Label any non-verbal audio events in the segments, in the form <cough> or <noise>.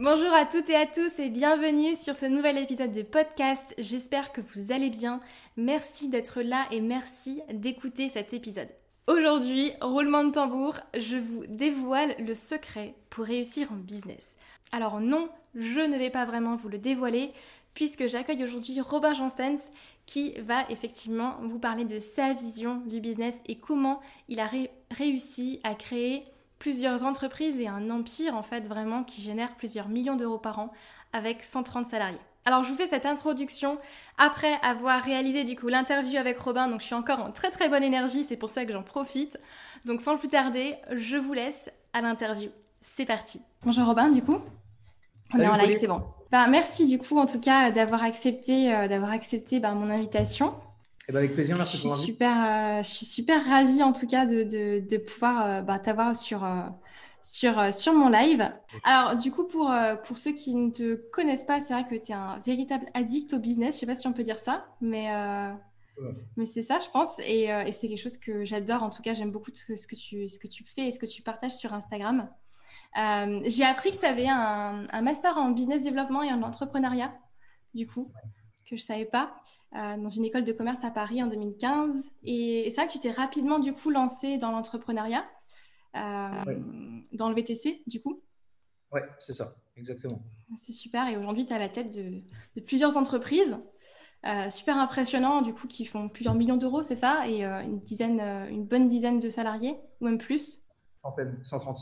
Bonjour à toutes et à tous et bienvenue sur ce nouvel épisode de podcast. J'espère que vous allez bien. Merci d'être là et merci d'écouter cet épisode. Aujourd'hui, roulement de tambour, je vous dévoile le secret pour réussir en business. Alors non, je ne vais pas vraiment vous le dévoiler puisque j'accueille aujourd'hui Robin Jansens qui va effectivement vous parler de sa vision du business et comment il a réussi à créer plusieurs entreprises et un empire en fait vraiment qui génère plusieurs millions d'euros par an avec 130 salariés. Alors je vous fais cette introduction après avoir réalisé du coup l'interview avec Robin, donc je suis encore en très très bonne énergie, c'est pour ça que j'en profite. Donc sans plus tarder, je vous laisse à l'interview. C'est parti. Bonjour Robin du coup. On est en live, c'est bon. Bah, merci du coup en tout cas d'avoir accepté, euh, d'avoir accepté bah, mon invitation. Eh ben, avec plaisir, merci pour. Super, euh, je suis super ravie en tout cas de, de, de pouvoir euh, bah, t'avoir sur, euh, sur, sur mon live. Alors du coup, pour, pour ceux qui ne te connaissent pas, c'est vrai que tu es un véritable addict au business. Je sais pas si on peut dire ça, mais, mais c'est ça, je pense. Et, et c'est quelque chose que j'adore. En tout cas, j'aime beaucoup ce, ce, que tu, ce que tu fais et ce que tu partages sur Instagram. J'ai appris que tu avais un, un, master en business développement et en entrepreneuriat, du coup que je savais pas, euh, dans une école de commerce à Paris en 2015. Et, c'est vrai que tu t'es rapidement du coup lancé dans l'entrepreneuriat, euh, dans le VTC du coup. Oui, c'est ça, exactement. C'est super. Et aujourd'hui, tu es à la tête de, plusieurs entreprises. Euh, super impressionnant, du coup, qui font plusieurs millions d'euros, c'est ça, et une dizaine, une bonne dizaine de salariés, ou même plus. En peine, 130.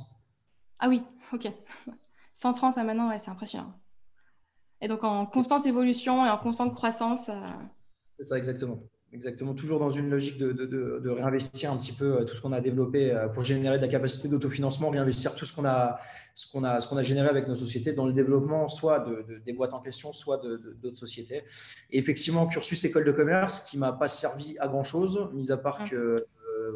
Ah oui, ok. <laughs> 130 à maintenant, ouais, c'est impressionnant. Et donc en constante évolution et en constante croissance. Euh, C'est ça, exactement. Exactement, toujours dans une logique de, de, de, réinvestir un petit peu euh, tout ce qu'on a développé euh, pour générer de la capacité d'autofinancement, réinvestir tout ce qu'on a, ce qu'on a, ce qu'on a généré avec nos sociétés dans le développement, soit de, des boîtes en question, soit d'autres sociétés. Et effectivement, cursus école de commerce qui m'a pas servi à grand chose, mis à part mmh. que,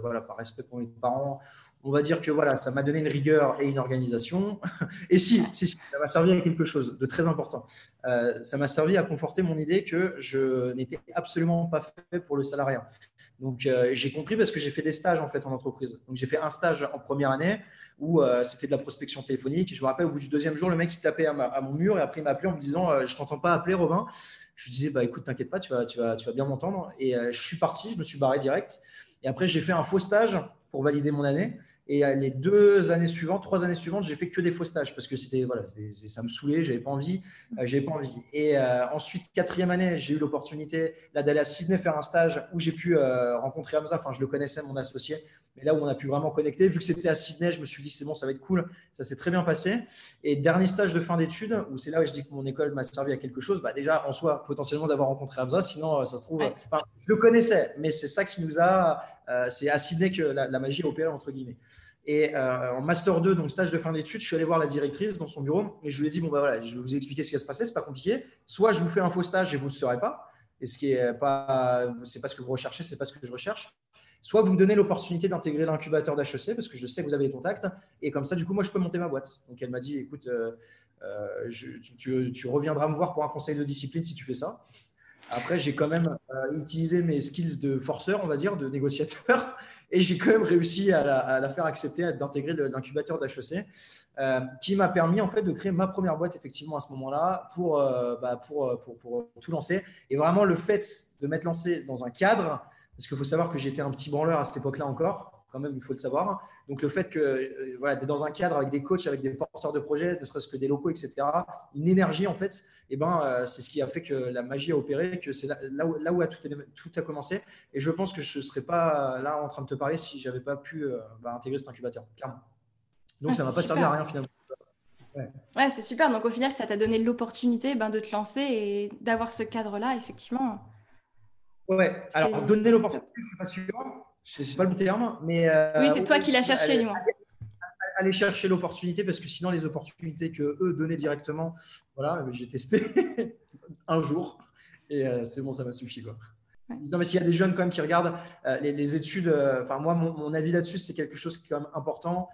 voilà, par respect pour mes parents, on va dire que voilà, ça m'a donné une rigueur et une organisation. <laughs> Et si, ça m'a servi à quelque chose de très important. Euh, ça m'a servi à conforter mon idée que je n'étais absolument pas fait pour le salariat. Donc euh, j'ai compris parce que j'ai fait des stages en fait en entreprise. Donc j'ai fait un stage en première année où euh, c'était de la prospection téléphonique. Je me rappelle au bout du deuxième jour, le mec il tapait à, mon mur et après il m'a appelé en me disant je t'entends pas appeler Robin. Je lui disais bah écoute t'inquiète pas, tu vas, tu vas bien m'entendre. Et je suis parti, je me suis barré direct. Et après j'ai fait un faux stage pour valider mon année. Et euh, les deux années suivantes, trois années suivantes, j'ai fait que des faux stages parce que c'était voilà, ça me saoulait, j'avais pas envie, euh, j'avais pas envie. Et euh, ensuite, quatrième année, j'ai eu l'opportunité d'aller à Sydney faire un stage où j'ai pu rencontrer Hamza. Enfin, je le connaissais, mon associé, mais là où on a pu vraiment connecter, vu que c'était à Sydney, je me suis dit c'est bon, ça va être cool. Ça s'est très bien passé. Et dernier stage de fin d'études, où c'est là où je dis que mon école m'a servi à quelque chose. Bah déjà, en soi, potentiellement d'avoir rencontré Hamza. Sinon, ça se trouve, je le connaissais, mais c'est ça qui nous a. c'est à Sydney que la, la magie a opéré entre guillemets. Et euh, en master 2, donc stage de fin d'études, je suis allé voir la directrice dans son bureau et je lui ai dit bon bah voilà, je vais vous expliquer ce qui va se passer, c'est pas compliqué. Soit je vous fais un faux stage et vous ne le saurez pas, et ce qui est pas, pas ce que vous recherchez, c'est pas ce que je recherche. Soit vous me donnez l'opportunité d'intégrer l'incubateur d'HEC parce que je sais que vous avez les contacts et comme ça du coup moi je peux monter ma boîte. Donc elle m'a dit écoute, euh, euh, tu, reviendras me voir pour un conseil de discipline si tu fais ça. Après, j'ai quand même euh, utilisé mes skills de forceur, on va dire, de négociateur, <laughs> et j'ai quand même réussi à la, faire accepter, d'intégrer l'incubateur d'HEC, euh, qui m'a permis en fait de créer ma première boîte effectivement à ce moment-là pour, euh, bah, pour, pour, pour, tout lancer. Et vraiment, le fait de m'être lancé dans un cadre, parce qu'il faut savoir que j'étais un petit branleur à cette époque-là encore, quand même, il faut le savoir. Donc, le fait que euh, voilà, tu es dans un cadre avec des coachs, avec des porteurs de projets, ne serait-ce que des locaux, etc., une énergie, en fait, et eh ben, euh, c'est ce qui a fait que la magie a opéré, que c'est là, où, là où a tout, tout, a commencé. Et je pense que je ne serais pas là en train de te parler si je n'avais pas pu euh, bah, intégrer cet incubateur, clairement. Donc, ah, ça ne m'a pas servi à rien finalement. Ouais, c'est super. Donc, au final, ça t'a donné l'opportunité ben, de te lancer et d'avoir ce cadre-là, effectivement. Ouais, alors donner l'opportunité, je ne suis pas sûr je sais pas le terme, mais. Euh, oui, c'est toi qui l'as cherché, aller, aller, chercher l'opportunité parce que sinon, les opportunités que eux donnaient directement, voilà, j'ai testé <laughs> un jour et euh, c'est bon, ça m'a suffi. Quoi. Non, mais s'il y a des jeunes quand même qui regardent les, études, enfin moi, mon, avis là-dessus, c'est quelque chose qui est quand même important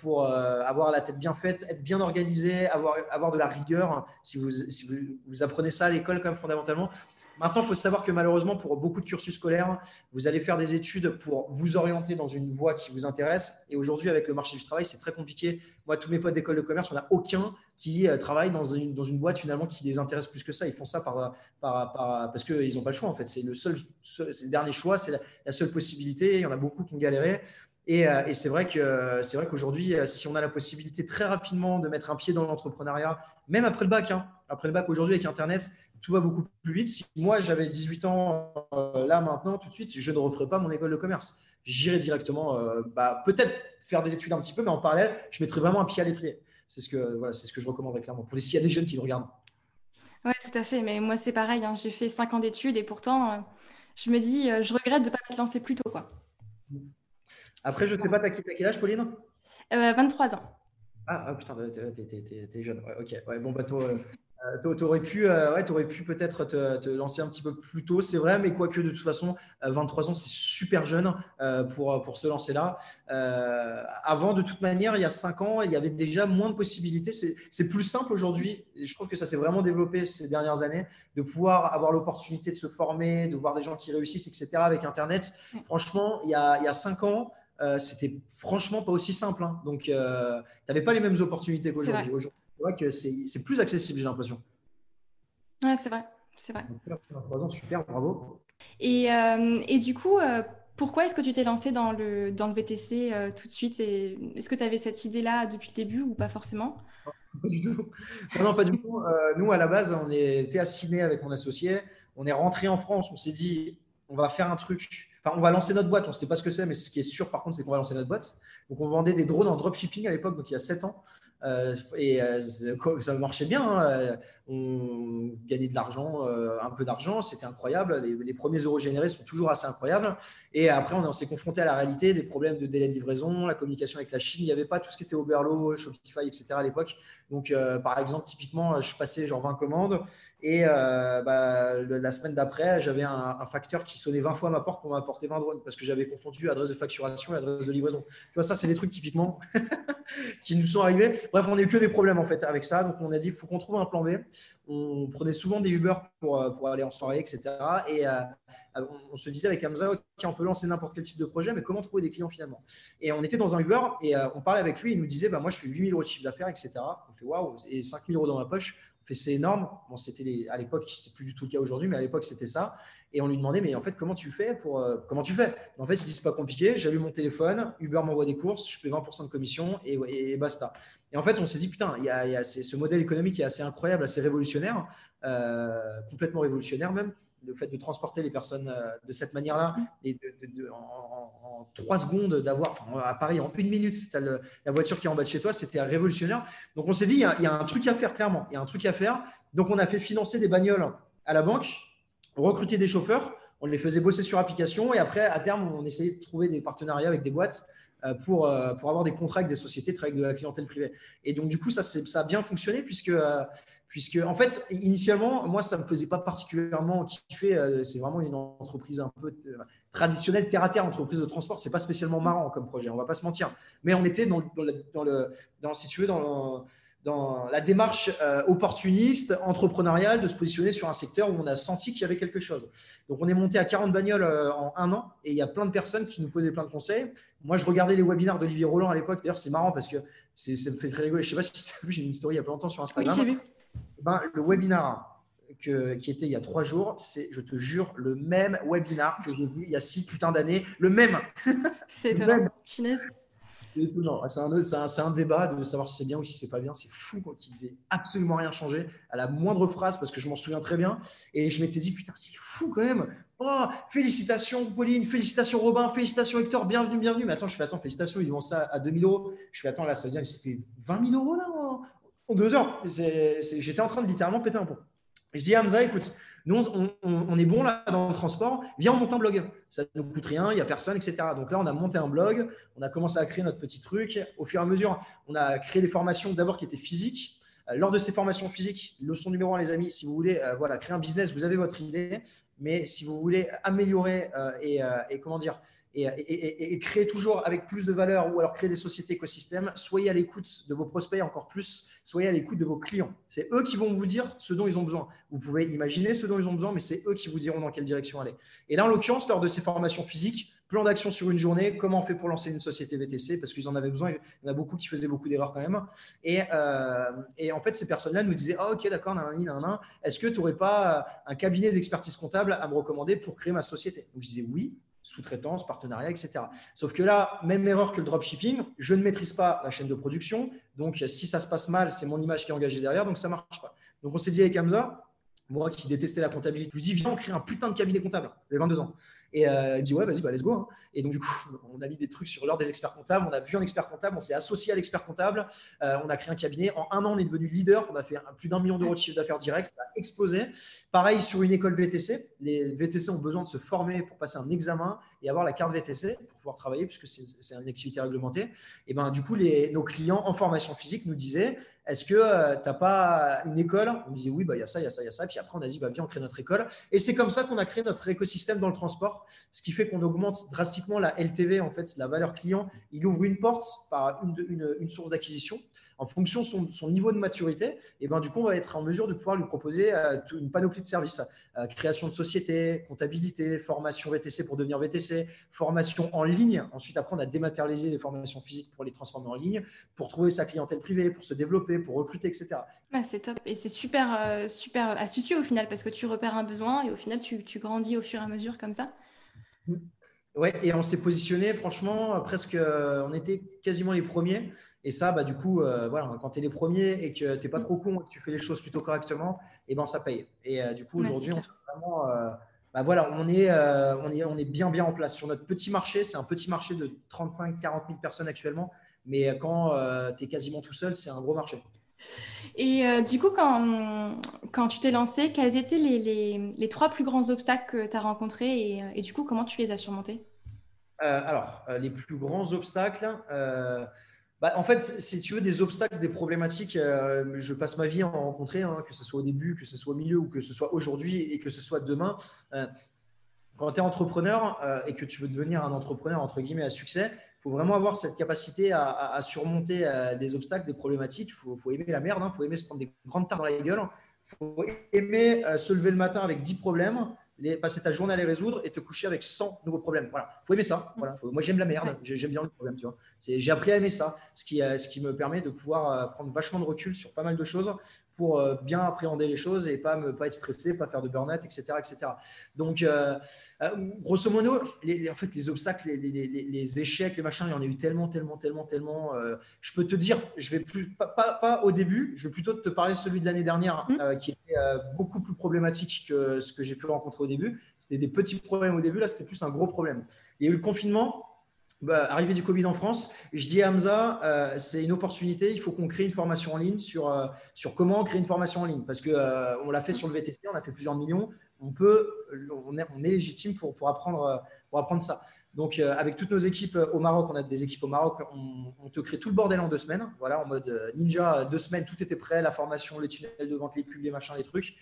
pour avoir la tête bien faite, être bien organisé, avoir, avoir de la rigueur. Si vous, si vous, vous apprenez ça à l'école quand même fondamentalement, Maintenant, il faut savoir que malheureusement, pour beaucoup de cursus scolaires, vous allez faire des études pour vous orienter dans une voie qui vous intéresse. Et aujourd'hui, avec le marché du travail, c'est très compliqué. Moi, tous mes potes d'école de commerce, on n'a aucun qui euh, travaille dans une, boîte finalement qui les intéresse plus que ça. Ils font ça par, par, parce qu'ils n'ont pas le choix. En fait, c'est le seul, dernier choix, c'est la, seule possibilité. Il y en a beaucoup qui ont galéré. Et, euh, et c'est vrai que c'est vrai qu'aujourd'hui, euh, si on a la possibilité très rapidement de mettre un pied dans l'entrepreneuriat, même après le bac, hein, après le bac aujourd'hui avec Internet, tout va beaucoup plus vite. Si moi j'avais 18 ans euh, là maintenant, tout de suite, je ne referais pas mon école de commerce. J'irais directement, euh, bah, peut-être faire des études un petit peu, mais en parallèle, je mettrais vraiment un pied à l'étrier. C'est ce que voilà, c'est ce que je recommanderais clairement. Pour s'il y a des jeunes qui le regardent. Ouais, tout à fait. Mais moi, c'est pareil. Hein. J'ai fait 5 ans d'études et pourtant, euh, je me dis, je regrette de ne pas m'être lancé plus tôt, quoi. Après, je ne sais pas, t'as quel âge, Pauline? 23 ans. Ah, ah putain, t'es jeune. ok. Ouais, bon, bah, toi, euh, tu aurais pu, euh, ouais, aurais pu peut-être te, lancer un petit peu plus tôt, c'est vrai, mais quoique de toute façon, 23 euh, ans, c'est super jeune pour, pour se lancer là. avant, de toute manière, il y a 5 ans, il y avait déjà moins de possibilités. C'est plus simple aujourd'hui, je trouve que ça s'est vraiment développé ces dernières années, de pouvoir avoir l'opportunité de se former, de voir des gens qui réussissent, etc. avec Internet. Franchement, il y a, il y a 5 ans, c'était franchement pas aussi simple. Hein. Donc, tu n'avais pas les mêmes opportunités qu'aujourd'hui. Aujourd'hui, vois que c'est plus accessible, j'ai l'impression. Ouais, c'est vrai. C'est vrai. super, bravo. Et, euh, et du coup, euh, pourquoi est-ce que tu t'es lancé dans le, dans le VTC euh, tout de suite? Est-ce que tu avais cette idée-là depuis le début ou pas forcément? Pas du tout. Non, pas du tout. nous, à la base, on était assinés avec mon associé. On est rentré en France. On s'est dit, on va faire un truc. On va lancer notre boîte. On ne sait pas ce que c'est, mais ce qui est sûr, par contre, c'est qu'on va lancer notre boîte. Donc, on vendait des drones en dropshipping à l'époque, donc il y a 7 ans. Euh, et euh, ça marchait bien. Hein. Euh, on gagnait de l'argent, un peu d'argent, c'était incroyable. Les, premiers euros générés sont toujours assez incroyables. Et après, on, s'est confronté à la réalité des problèmes de délai de livraison, la communication avec la Chine. Il n'y avait pas tout ce qui était Oberlo, Shopify, etc. à l'époque. Donc, par exemple, typiquement, je passais genre 20 commandes et bah, la semaine d'après, j'avais un, facteur qui sonnait 20 fois à ma porte pour m'apporter 20 drones parce que j'avais confondu adresse de facturation et adresse de livraison. Tu vois, ça, c'est des trucs typiquement <laughs> qui nous sont arrivés. Bref, on n'a eu que des problèmes en fait avec ça. Donc, on a dit, il faut qu'on trouve un plan B. On prenait souvent des Uber pour, euh, aller en soirée, etc. Et euh, on se disait avec Hamza, OK, on peut lancer n'importe quel type de projet, mais comment trouver des clients finalement? Et on était dans un Uber et euh, on parlait avec lui. Il nous disait, bah, moi, je fais 8000 euros de chiffre d'affaires, etc. On fait waouh, et 5000 euros dans ma poche. C'est énorme. Bon, c'était à l'époque, c'est plus du tout le cas aujourd'hui, mais à l'époque, c'était ça. Et on lui demandait, mais en fait, comment tu fais pour. Euh, comment tu fais? En fait, il dit, c'est pas compliqué. J'allume mon téléphone, Uber m'envoie des courses, je fais 20% de commission et, basta. Et en fait, on s'est dit, putain, il y a, ce modèle économique est assez incroyable, assez révolutionnaire, euh, complètement révolutionnaire même. Le fait de transporter les personnes euh, de cette manière-là et en, trois secondes d'avoir, à Paris, en une minute, la voiture qui est en bas de chez toi, c'était révolutionnaire. Donc on s'est dit, il y, a, un truc à faire, clairement. Il y a un truc à faire. Donc on a fait financer des bagnoles à la banque recruter des chauffeurs, on les faisait bosser sur application et après, à terme, on essayait de trouver des partenariats avec des boîtes euh, pour, euh, pour avoir des contrats avec des sociétés, travailler avec de la clientèle privée. Et donc, du coup, ça, ça a bien fonctionné puisque, puisque, en fait, initialement, moi, ça ne me faisait pas particulièrement kiffer. C'est vraiment une entreprise un peu traditionnelle, terre à terre, entreprise de transport. C'est pas spécialement marrant comme projet, on va pas se mentir. Mais on était dans, dans, le, dans le, dans, si tu veux, dans dans la démarche euh, opportuniste, entrepreneuriale, de se positionner sur un secteur où on a senti qu'il y avait quelque chose. Donc, on est monté à 40 bagnoles euh, en un an et il y a plein de personnes qui nous posaient plein de conseils. Moi, je regardais les webinaires d'Olivier Roland à l'époque. D'ailleurs, c'est marrant parce que ça me fait très rigoler. Je ne sais pas si tu as vu, j'ai une story il y a pas longtemps sur Instagram. Oui, ben, le webinar que, qui était il y a trois jours, c'est, je te jure, le même webinar que j'ai vu il y a six putains d'années. Le même. <laughs> C'est étonnant. Chinaise. C'est étonnant. C'est un, un, un, débat de savoir si c'est bien ou si c'est pas bien. C'est fou quand il n'ait absolument rien changé à la moindre phrase parce que je m'en souviens très bien. Et je m'étais dit, putain, c'est fou quand même. Oh, félicitations Pauline, félicitations Robin, félicitations Hector, bienvenue, bienvenue. Mais attends, je fais, attends, félicitations, ils vont ça à 2000 euros. Je fais, attends, là, ça veut dire, il s'est fait 20 000 euros là en, deux heures. J'étais en train de littéralement péter un pont. Je dis à Hamza, écoute, nous, on, est bon là dans le transport, viens, on monte un blog. Ça ne nous coûte rien, il n'y a personne, etc. Donc là, on a monté un blog, on a commencé à créer notre petit truc. Au fur et à mesure, on a créé des formations d'abord qui étaient physiques. lors de ces formations physiques, leçon numéro un, les amis, si vous voulez voilà, créer un business, vous avez votre idée, mais si vous voulez améliorer et, et, comment dire, et, créer toujours avec plus de valeur ou alors créer des sociétés écosystèmes, soyez à l'écoute de vos prospects encore plus, soyez à l'écoute de vos clients. C'est eux qui vont vous dire ce dont ils ont besoin. Vous pouvez imaginer ce dont ils ont besoin, mais c'est eux qui vous diront dans quelle direction aller. Et là, en l'occurrence, lors de ces formations physiques, plan d'action sur une journée, comment on fait pour lancer une société VTC, parce qu'ils en avaient besoin. Il y en a beaucoup qui faisaient beaucoup d'erreurs quand même. Et, euh, en fait, ces personnes-là nous disaient ah, Ok, d'accord, est-ce que tu n'aurais pas un cabinet d'expertise comptable à me recommander pour créer ma société? Donc, je disais Oui, sous-traitance, partenariat, etc. Sauf que là, même erreur que le dropshipping, je ne maîtrise pas la chaîne de production. Donc, si ça se passe mal, c'est mon image qui est engagée derrière, donc ça ne marche pas. Donc, on s'est dit avec Hamza, moi qui détestais la comptabilité, je lui dis Viens, on crée un putain de cabinet comptable. J'avais 22 ans. Et euh, il dit ouais, vas-y, bah, let's go. Hein. Et donc du coup, <laughs> on a mis des trucs sur l'ordre des experts comptables. On a vu un expert comptable, on s'est associé à l'expert comptable. Euh, on a créé un cabinet. En un an, on est devenu leader. On a fait plus d'un million d'euros de chiffre d'affaires direct. Ça a explosé. Pareil sur une école VTC. Les VTC ont besoin de se former pour passer un examen et avoir la carte VTC pour pouvoir travailler puisque c'est une activité réglementée. Et ben du coup, nos clients en formation physique nous disaient est-ce que euh, tu n'as pas une école? On disait oui, bah, il y a ça, il y a ça, il y a ça. Puis après, on a dit bah, viens, on crée notre école. Et c'est comme ça qu'on a créé notre écosystème dans le transport, ce qui fait qu'on augmente drastiquement la LTV, en fait, la valeur client. Il ouvre une porte par une, une source d'acquisition en fonction de son, niveau de maturité, et ben, du coup, on va être en mesure de pouvoir lui proposer euh, une panoplie de services. Euh, création de société, comptabilité, formation VTC pour devenir VTC, formation en ligne. Ensuite, apprendre à dématérialiser les formations physiques pour les transformer en ligne, pour trouver sa clientèle privée, pour se développer, pour recruter, etc. c'est top. Et c'est super, euh, super astucieux au final parce que tu repères un besoin et au final, tu, tu grandis au fur et à mesure comme ça. Mmh. Ouais, et on s'est positionné, franchement, presque, on était quasiment les premiers. Et ça, bah, du coup, euh, voilà, quand tu es les premiers et que tu n'es pas trop con et que tu fais les choses plutôt correctement, et eh ben, ça paye. Et euh, du coup, aujourd'hui, on, vraiment, euh, bah, voilà, on, est, on, est, on est bien, bien en place. Sur notre petit marché, c'est un petit marché de 35-40 000 personnes actuellement. Mais quand tu es quasiment tout seul, c'est un gros marché. Et du coup, quand, quand tu t'es lancé, quels étaient les, les, trois plus grands obstacles que tu as rencontrés et, et, du coup, comment tu les as surmontés? Alors, les plus grands obstacles, bah, en fait, si tu veux des obstacles, des problématiques, euh, je passe ma vie à en rencontrer, hein, que ce soit au début, que ce soit au milieu ou que ce soit aujourd'hui et que ce soit demain. Euh, quand tu es entrepreneur euh, et que tu veux devenir un entrepreneur entre guillemets à succès, faut vraiment avoir cette capacité à, surmonter des obstacles, des problématiques. Il faut, aimer la merde, il hein. faut aimer se prendre des grandes tartes dans la gueule. Il faut aimer se lever le matin avec 10 problèmes passer ta journée à les résoudre et te coucher avec 100 nouveaux problèmes. Voilà, faut aimer ça. Voilà. moi, j'aime la merde, j'aime bien les problèmes, tu vois. J'ai appris à aimer ça, ce qui, euh, me permet de pouvoir euh, prendre vachement de recul sur pas mal de choses pour euh, bien appréhender les choses et pas, me, pas être stressé, pas faire de burn-out, etc., etc. Donc, euh, euh, grosso modo, les, en fait, les obstacles, les, les, les, échecs, les machins, il y en a eu tellement, tellement, tellement, tellement. je peux te dire, je vais plus, pas, pas, au début, je vais plutôt te parler de celui de l'année dernière, mmh. qui était beaucoup plus problématique que ce que j'ai pu rencontrer au début. C'était des petits problèmes au début, là, c'était plus un gros problème. Il y a eu le confinement, bah, arrivée du Covid en France, je dis à Hamza, euh, c'est une opportunité, il faut qu'on crée une formation en ligne sur, euh, sur comment créer une formation en ligne. Parce qu'on euh, on l'a fait sur le VTC, on a fait plusieurs millions, on, peut, on, est, légitime pour, pour, apprendre, pour apprendre ça. Donc, avec toutes nos équipes au Maroc, on a des équipes au Maroc, on, on, te crée tout le bordel en deux semaines. Voilà, en mode ninja, deux semaines, tout était prêt, la formation, les tunnels de vente, les pubs, les machins, les trucs.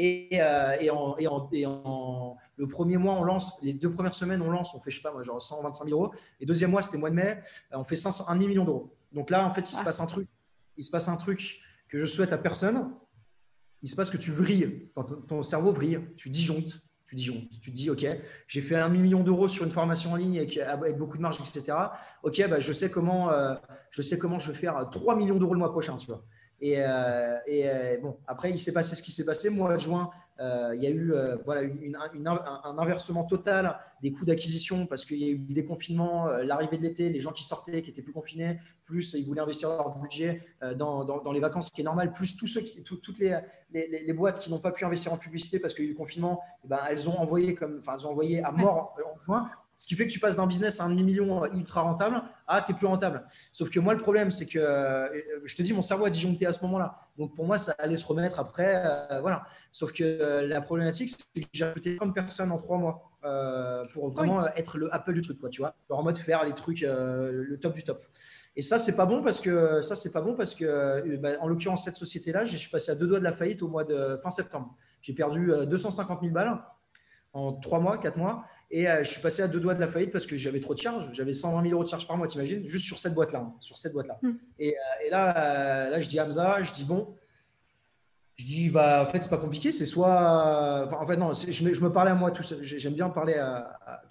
Euh, et, en, et, en, le premier mois, on lance, les deux premières semaines, on lance, on fait, je sais pas, moi, genre 125 000 euros. Et deuxième mois, c'était mois de mai, euh, on fait 500, 1 million d'euros. Donc là, en fait, il se ah. passe un truc. Il se passe un truc que je souhaite à personne. Il se passe que tu vrilles. Ton, ton cerveau vrille. Tu disjonctes. Tu disjonctes. Tu dis, OK, j'ai fait un million d'euros sur une formation en ligne avec, avec, beaucoup de marge, etc. OK, bah, je, sais comment, euh, je sais comment je vais faire 3 millions d'euros le mois prochain, tu vois. Et, euh, euh, bon, après, il s'est passé ce qui s'est passé. Mois de juin, euh, il y a eu voilà, un, inversement total des coûts d'acquisition parce qu'il y a eu des confinements, l'arrivée de l'été, les gens qui sortaient, qui étaient plus confinés, plus ils voulaient investir leur budget dans, dans, les vacances, ce qui est normal, plus tous ceux toutes les, les, les, boîtes qui n'ont pas pu investir en publicité parce qu'il y a eu le confinement, eh ben, elles ont envoyé comme, enfin, elles ont envoyé à mort en juin. Ce qui fait que tu passes d'un business à un demi-million ultra rentable à tu es plus rentable. Sauf que moi, le problème, c'est que euh, je te dis, mon cerveau a disjoncté à ce moment-là. Donc pour moi, ça allait se remettre après. Euh, voilà. Sauf que euh, la problématique, c'est que j'ai recruté 30 personnes en trois mois pour vraiment être le Apple du truc, quoi, tu vois. En mode faire les trucs, le top du top. Et ça, c'est pas bon parce que ça, c'est pas bon parce que, bah, en l'occurrence, cette société-là, je suis passé à deux doigts de la faillite au mois de fin septembre. J'ai perdu 250 000 balles en trois mois, quatre mois. Et je suis passé à deux doigts de la faillite parce que j'avais trop de charges. J'avais 120 000 euros de charges par mois, t'imagines, juste sur cette boîte-là. Hein, sur cette boîte-là. Hmm. Et, et, là, là, je dis à Hamza, je dis bon, je dis, bah, en fait, c'est pas compliqué, c'est soit. en fait, non, je me, je me, parlais à moi tout seul. J'aime bien parler à, à,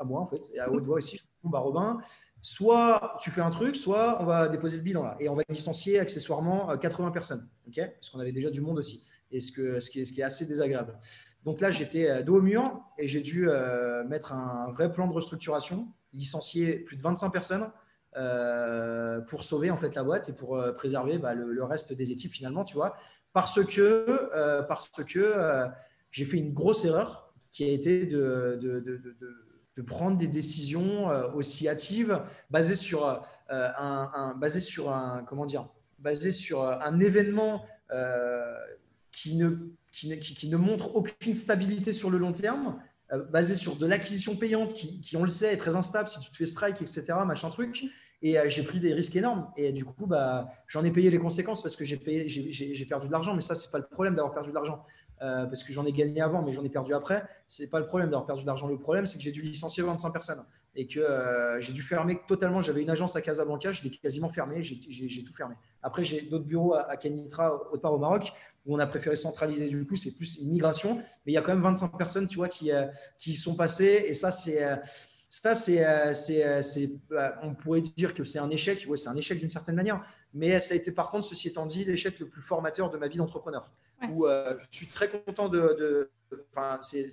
à, moi, en fait, et à haute voix aussi. Je dis, bah, Robin, soit tu fais un truc, soit on va déposer le bilan là. Et on va licencier accessoirement 80 euh, personnes. ok? Parce qu'on avait déjà du monde aussi. Et ce, que, ce, qui est, ce qui est assez désagréable. Donc là, j'étais euh, dos au mur et j'ai dû euh, mettre un vrai plan de restructuration, licencier plus de 25 personnes. pour sauver en fait la boîte et pour préserver bah, le, reste des équipes finalement, tu vois parce que, euh, que euh, j'ai fait une grosse erreur qui a été de, de, de, prendre des décisions euh, aussi hâtives basées sur un, un, basées sur un comment dire basées sur un événement qui ne, qui, ne montre aucune stabilité sur le long terme, basé sur de l'acquisition payante qui, on le sait, est très instable si tu te fais strike, etc., machin truc. Et euh, j'ai pris des risques énormes. Et du coup, bah, j'en ai payé les conséquences parce que j'ai perdu de l'argent. Mais ça, c'est pas le problème d'avoir perdu de l'argent. Euh, parce que j'en ai gagné avant, mais j'en ai perdu après. C'est pas le problème d'avoir perdu de l'argent. Le problème, c'est que j'ai dû licencier 25 personnes et que euh, j'ai dû fermer totalement. J'avais une agence à Casablanca, je l'ai quasiment fermée, j'ai tout fermé. Après, j'ai d'autres bureaux à, à Canitra, autre part au Maroc, où on a préféré centraliser. Du coup, c'est plus une migration, mais il y a quand même 25 personnes, tu vois, qui, qui sont passées. Et ça, c'est ça, c'est, euh, euh, euh, on pourrait dire que c'est un échec. C'est un échec d'une certaine manière. Mais ça a été, par contre, ceci étant dit, l'échec le plus formateur de ma vie d'entrepreneur. Où je suis très content de. enfin, c'est,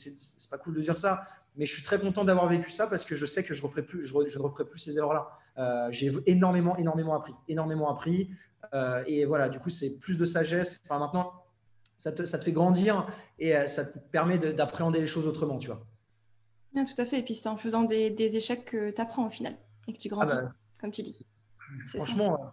pas cool de dire ça, mais je suis très content d'avoir vécu ça parce que je sais que je, referai plus, je, ne referai plus ces erreurs-là. j'ai énormément, énormément appris. Énormément appris. et voilà, du coup, c'est plus de sagesse. Enfin, maintenant, ça te, ça te, fait grandir et ça te permet d'appréhender les choses autrement, tu vois tout à fait. Et puis c'est en faisant des, échecs que tu apprends au final et que tu grandis, ah bah, comme tu dis. Franchement, euh,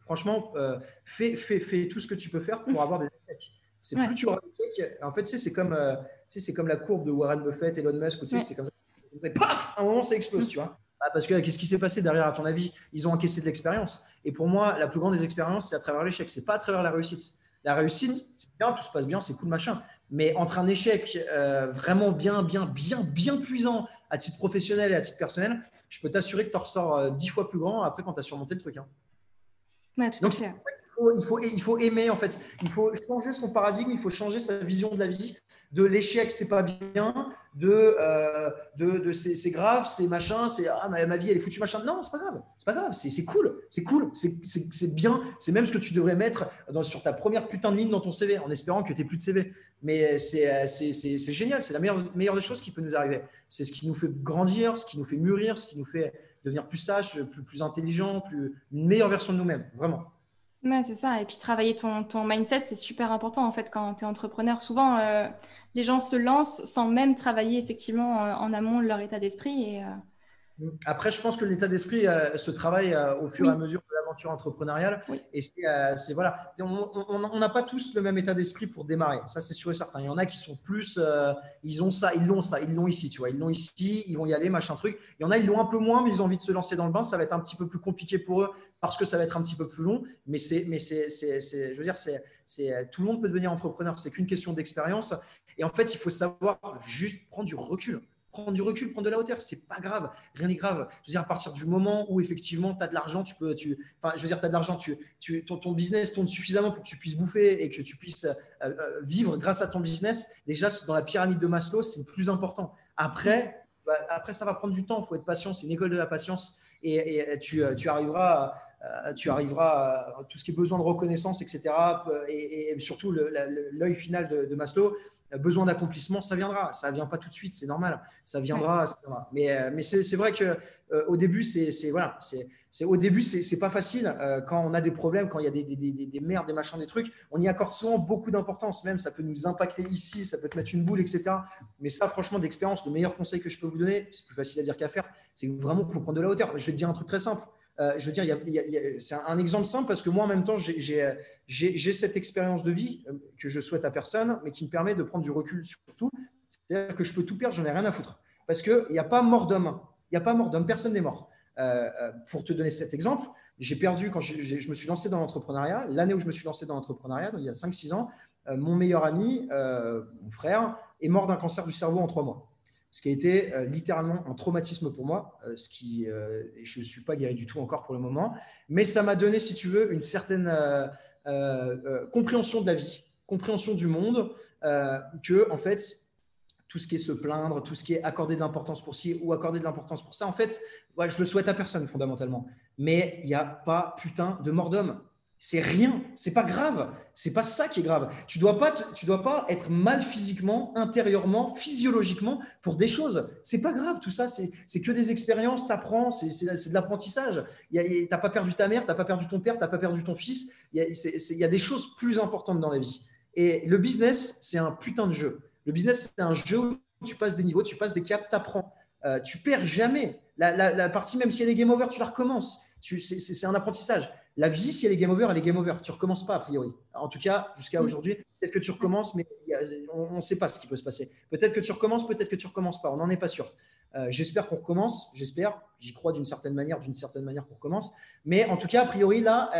franchement euh, fais, fais, fais, tout ce que tu peux faire pour avoir des échecs. C'est plus tu auras des échecs. En fait, c'est comme, euh, c'est comme la courbe de Warren Buffett, Elon Musk. Tu sais, c'est comme ça. Paf, à un moment, ça explose, tu vois. Ah, parce que qu'est-ce qui s'est passé derrière, à ton avis? Ils ont encaissé de l'expérience. Et pour moi, la plus grande des expériences, c'est à travers l'échec. C'est pas à travers la réussite. La réussite, c'est bien, tout se passe bien, c'est cool, machin. Mais entre un échec euh, vraiment bien, bien, bien, bien puissant à titre professionnel et à titre personnel, je peux t'assurer que tu en ressors euh, dix fois plus grand après quand tu as surmonté le truc. Hein. Donc, il faut, il, faut, il faut aimer, en fait. Il faut changer son paradigme, il faut changer sa vision de la vie de l'échec, c'est pas bien, de, euh, de, de c'est grave, c'est machin, c'est ah, ma, vie elle est foutue, machin. Non, c'est pas grave, c'est pas grave, c'est cool, c'est cool, c'est bien, c'est même ce que tu devrais mettre dans, sur ta première putain de ligne dans ton CV en espérant que tu n'aies plus de CV. Mais c'est génial, c'est la meilleure, meilleure des choses qui peut nous arriver. C'est ce qui nous fait grandir, ce qui nous fait mûrir, ce qui nous fait devenir plus sage, plus, plus intelligent, plus, une meilleure version de nous-mêmes, vraiment. Ouais, c'est ça. Et puis travailler ton, mindset, c'est super important en fait quand tu es entrepreneur. Souvent, euh, les gens se lancent sans même travailler effectivement en, amont leur état d'esprit. Et, euh, Après, je pense que l'état d'esprit euh, se travaille au fur et à mesure entrepreneuriale. Et euh, c'est voilà, on n'a pas tous le même état d'esprit pour démarrer. Ça, c'est sûr et certain. Il y en a qui sont plus, euh, ils ont ça, ils l'ont ça, ils l'ont ici, tu vois, ils l'ont ici, ils vont y aller, machin truc. Il y en a, ils l'ont un peu moins, mais ils ont envie de se lancer dans le bain. Ça va être un petit peu plus compliqué pour eux parce que ça va être un petit peu plus long. Mais c'est, mais c'est, je veux dire, c'est, c'est tout le monde peut devenir entrepreneur. C'est qu'une question d'expérience. Et en fait, il faut savoir juste prendre du recul prendre du recul, prendre de la hauteur, c'est pas grave, rien n'est grave. Je veux dire, à partir du moment où effectivement tu as de l'argent, tu peux, tu, enfin, je veux dire, tu as de l'argent, tu, tu, ton, ton, business tourne suffisamment pour que tu puisses bouffer et que tu puisses euh, euh, vivre grâce à ton business. Déjà, dans la pyramide de Maslow, c'est le plus important. Après, bah, après, ça va prendre du temps, il faut être patient, c'est une école de la patience et, tu, tu, arriveras. tu arriveras à tout ce qui est besoin de reconnaissance, etc. Et, et surtout l'œil final de, de Maslow, besoin d'accomplissement, ça viendra. Ça ne vient pas tout de suite, c'est normal. Ça viendra. Mais, euh, mais c'est vrai que euh, au début, c'est voilà, c'est au début, c'est pas facile euh, quand on a des problèmes, quand il y a des, des, des, des, merdes, des machins, des trucs. On y accorde souvent beaucoup d'importance. Même ça peut nous impacter ici, ça peut te mettre une boule, etc. Mais ça, franchement, d'expérience, le meilleur conseil que je peux vous donner, c'est plus facile à dire qu'à faire, c'est vraiment qu'il faut prendre de la hauteur. Je vais te dire un truc très simple. Euh, je veux dire, c'est un, exemple simple parce que moi, en même temps, j'ai cette expérience de vie euh, que je souhaite à personne, mais qui me permet de prendre du recul sur tout. C'est-à-dire que je peux tout perdre, j'en ai rien à foutre. Parce qu'il n'y a pas mort d'homme. Il n'y a pas mort d'homme, personne n'est mort. Euh, pour te donner cet exemple, J'ai perdu quand je, me suis lancé dans l'entrepreneuriat. L'année où je me suis lancé dans l'entrepreneuriat, il y a 5-6 ans, mon meilleur ami, mon frère, est mort d'un cancer du cerveau en trois mois ce qui a été euh, littéralement un traumatisme pour moi, euh, ce qui, euh, je ne suis pas guéri du tout encore pour le moment, mais ça m'a donné, si tu veux, une certaine compréhension de la vie, compréhension du monde, que en fait, tout ce qui est se plaindre, tout ce qui est accorder de l'importance pour ci ou accorder de l'importance pour ça, en fait, ouais, je le souhaite à personne fondamentalement. Mais il n'y a pas putain de mort d'homme. C'est rien, c'est pas grave, c'est pas ça qui est grave. Tu dois pas, tu dois pas être mal physiquement, intérieurement, physiologiquement pour des choses. C'est pas grave, tout ça, c'est que des expériences, t'apprends, c'est de l'apprentissage. T'as pas perdu ta mère, t'as pas perdu ton père, t'as pas perdu ton fils. Il y, y, a des choses plus importantes dans la vie. Et le business, c'est un putain de jeu. Le business, c'est un jeu où tu passes des niveaux, tu passes des caps, t'apprends. Euh, tu perds jamais. La, la, partie, même si elle est game over, tu la recommences. C'est un apprentissage. La vie, si elle est game over, elle est game over. Tu ne recommences pas, a priori. En tout cas, jusqu'à mm. aujourd'hui, peut-être que tu recommences, mais on ne sait pas ce qui peut se passer. Peut-être que tu recommences, peut-être que tu ne recommences pas. On n'en est pas sûr. Euh, j'espère qu'on recommence, j'espère, j'y crois d'une certaine manière, d'une certaine manière qu'on recommence. Mais en tout cas, a priori, là,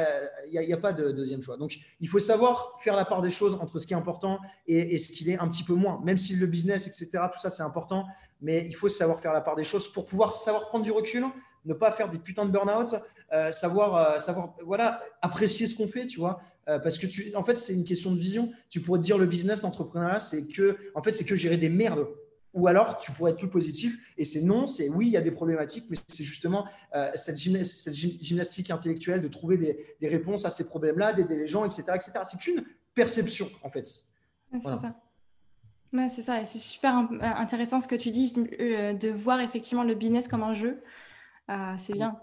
il euh, n'y a, pas de deuxième choix. Donc, il faut savoir faire la part des choses entre ce qui est important et, ce qui est un petit peu moins. Même si le business, etc., tout ça, c'est important, mais il faut savoir faire la part des choses pour pouvoir savoir prendre du recul, ne pas faire des putains de burn-out, euh, savoir, euh, savoir voilà, apprécier ce qu'on fait, tu vois. Euh, parce que tu, en fait, c'est une question de vision. Tu pourrais te dire le business, l'entrepreneuriat, c'est que, en fait, c'est que gérer des merdes. Ou alors, tu pourrais être plus positif. Et c'est non, c'est oui, il y a des problématiques, mais c'est justement cette, gymnastique intellectuelle de trouver des, des réponses à ces problèmes-là, d'aider les gens, etc. etc. C'est qu'une perception, en fait. C'est ça. Ouais, c'est ça. Et c'est super intéressant ce que tu dis, de voir effectivement le business comme un jeu. c'est bien.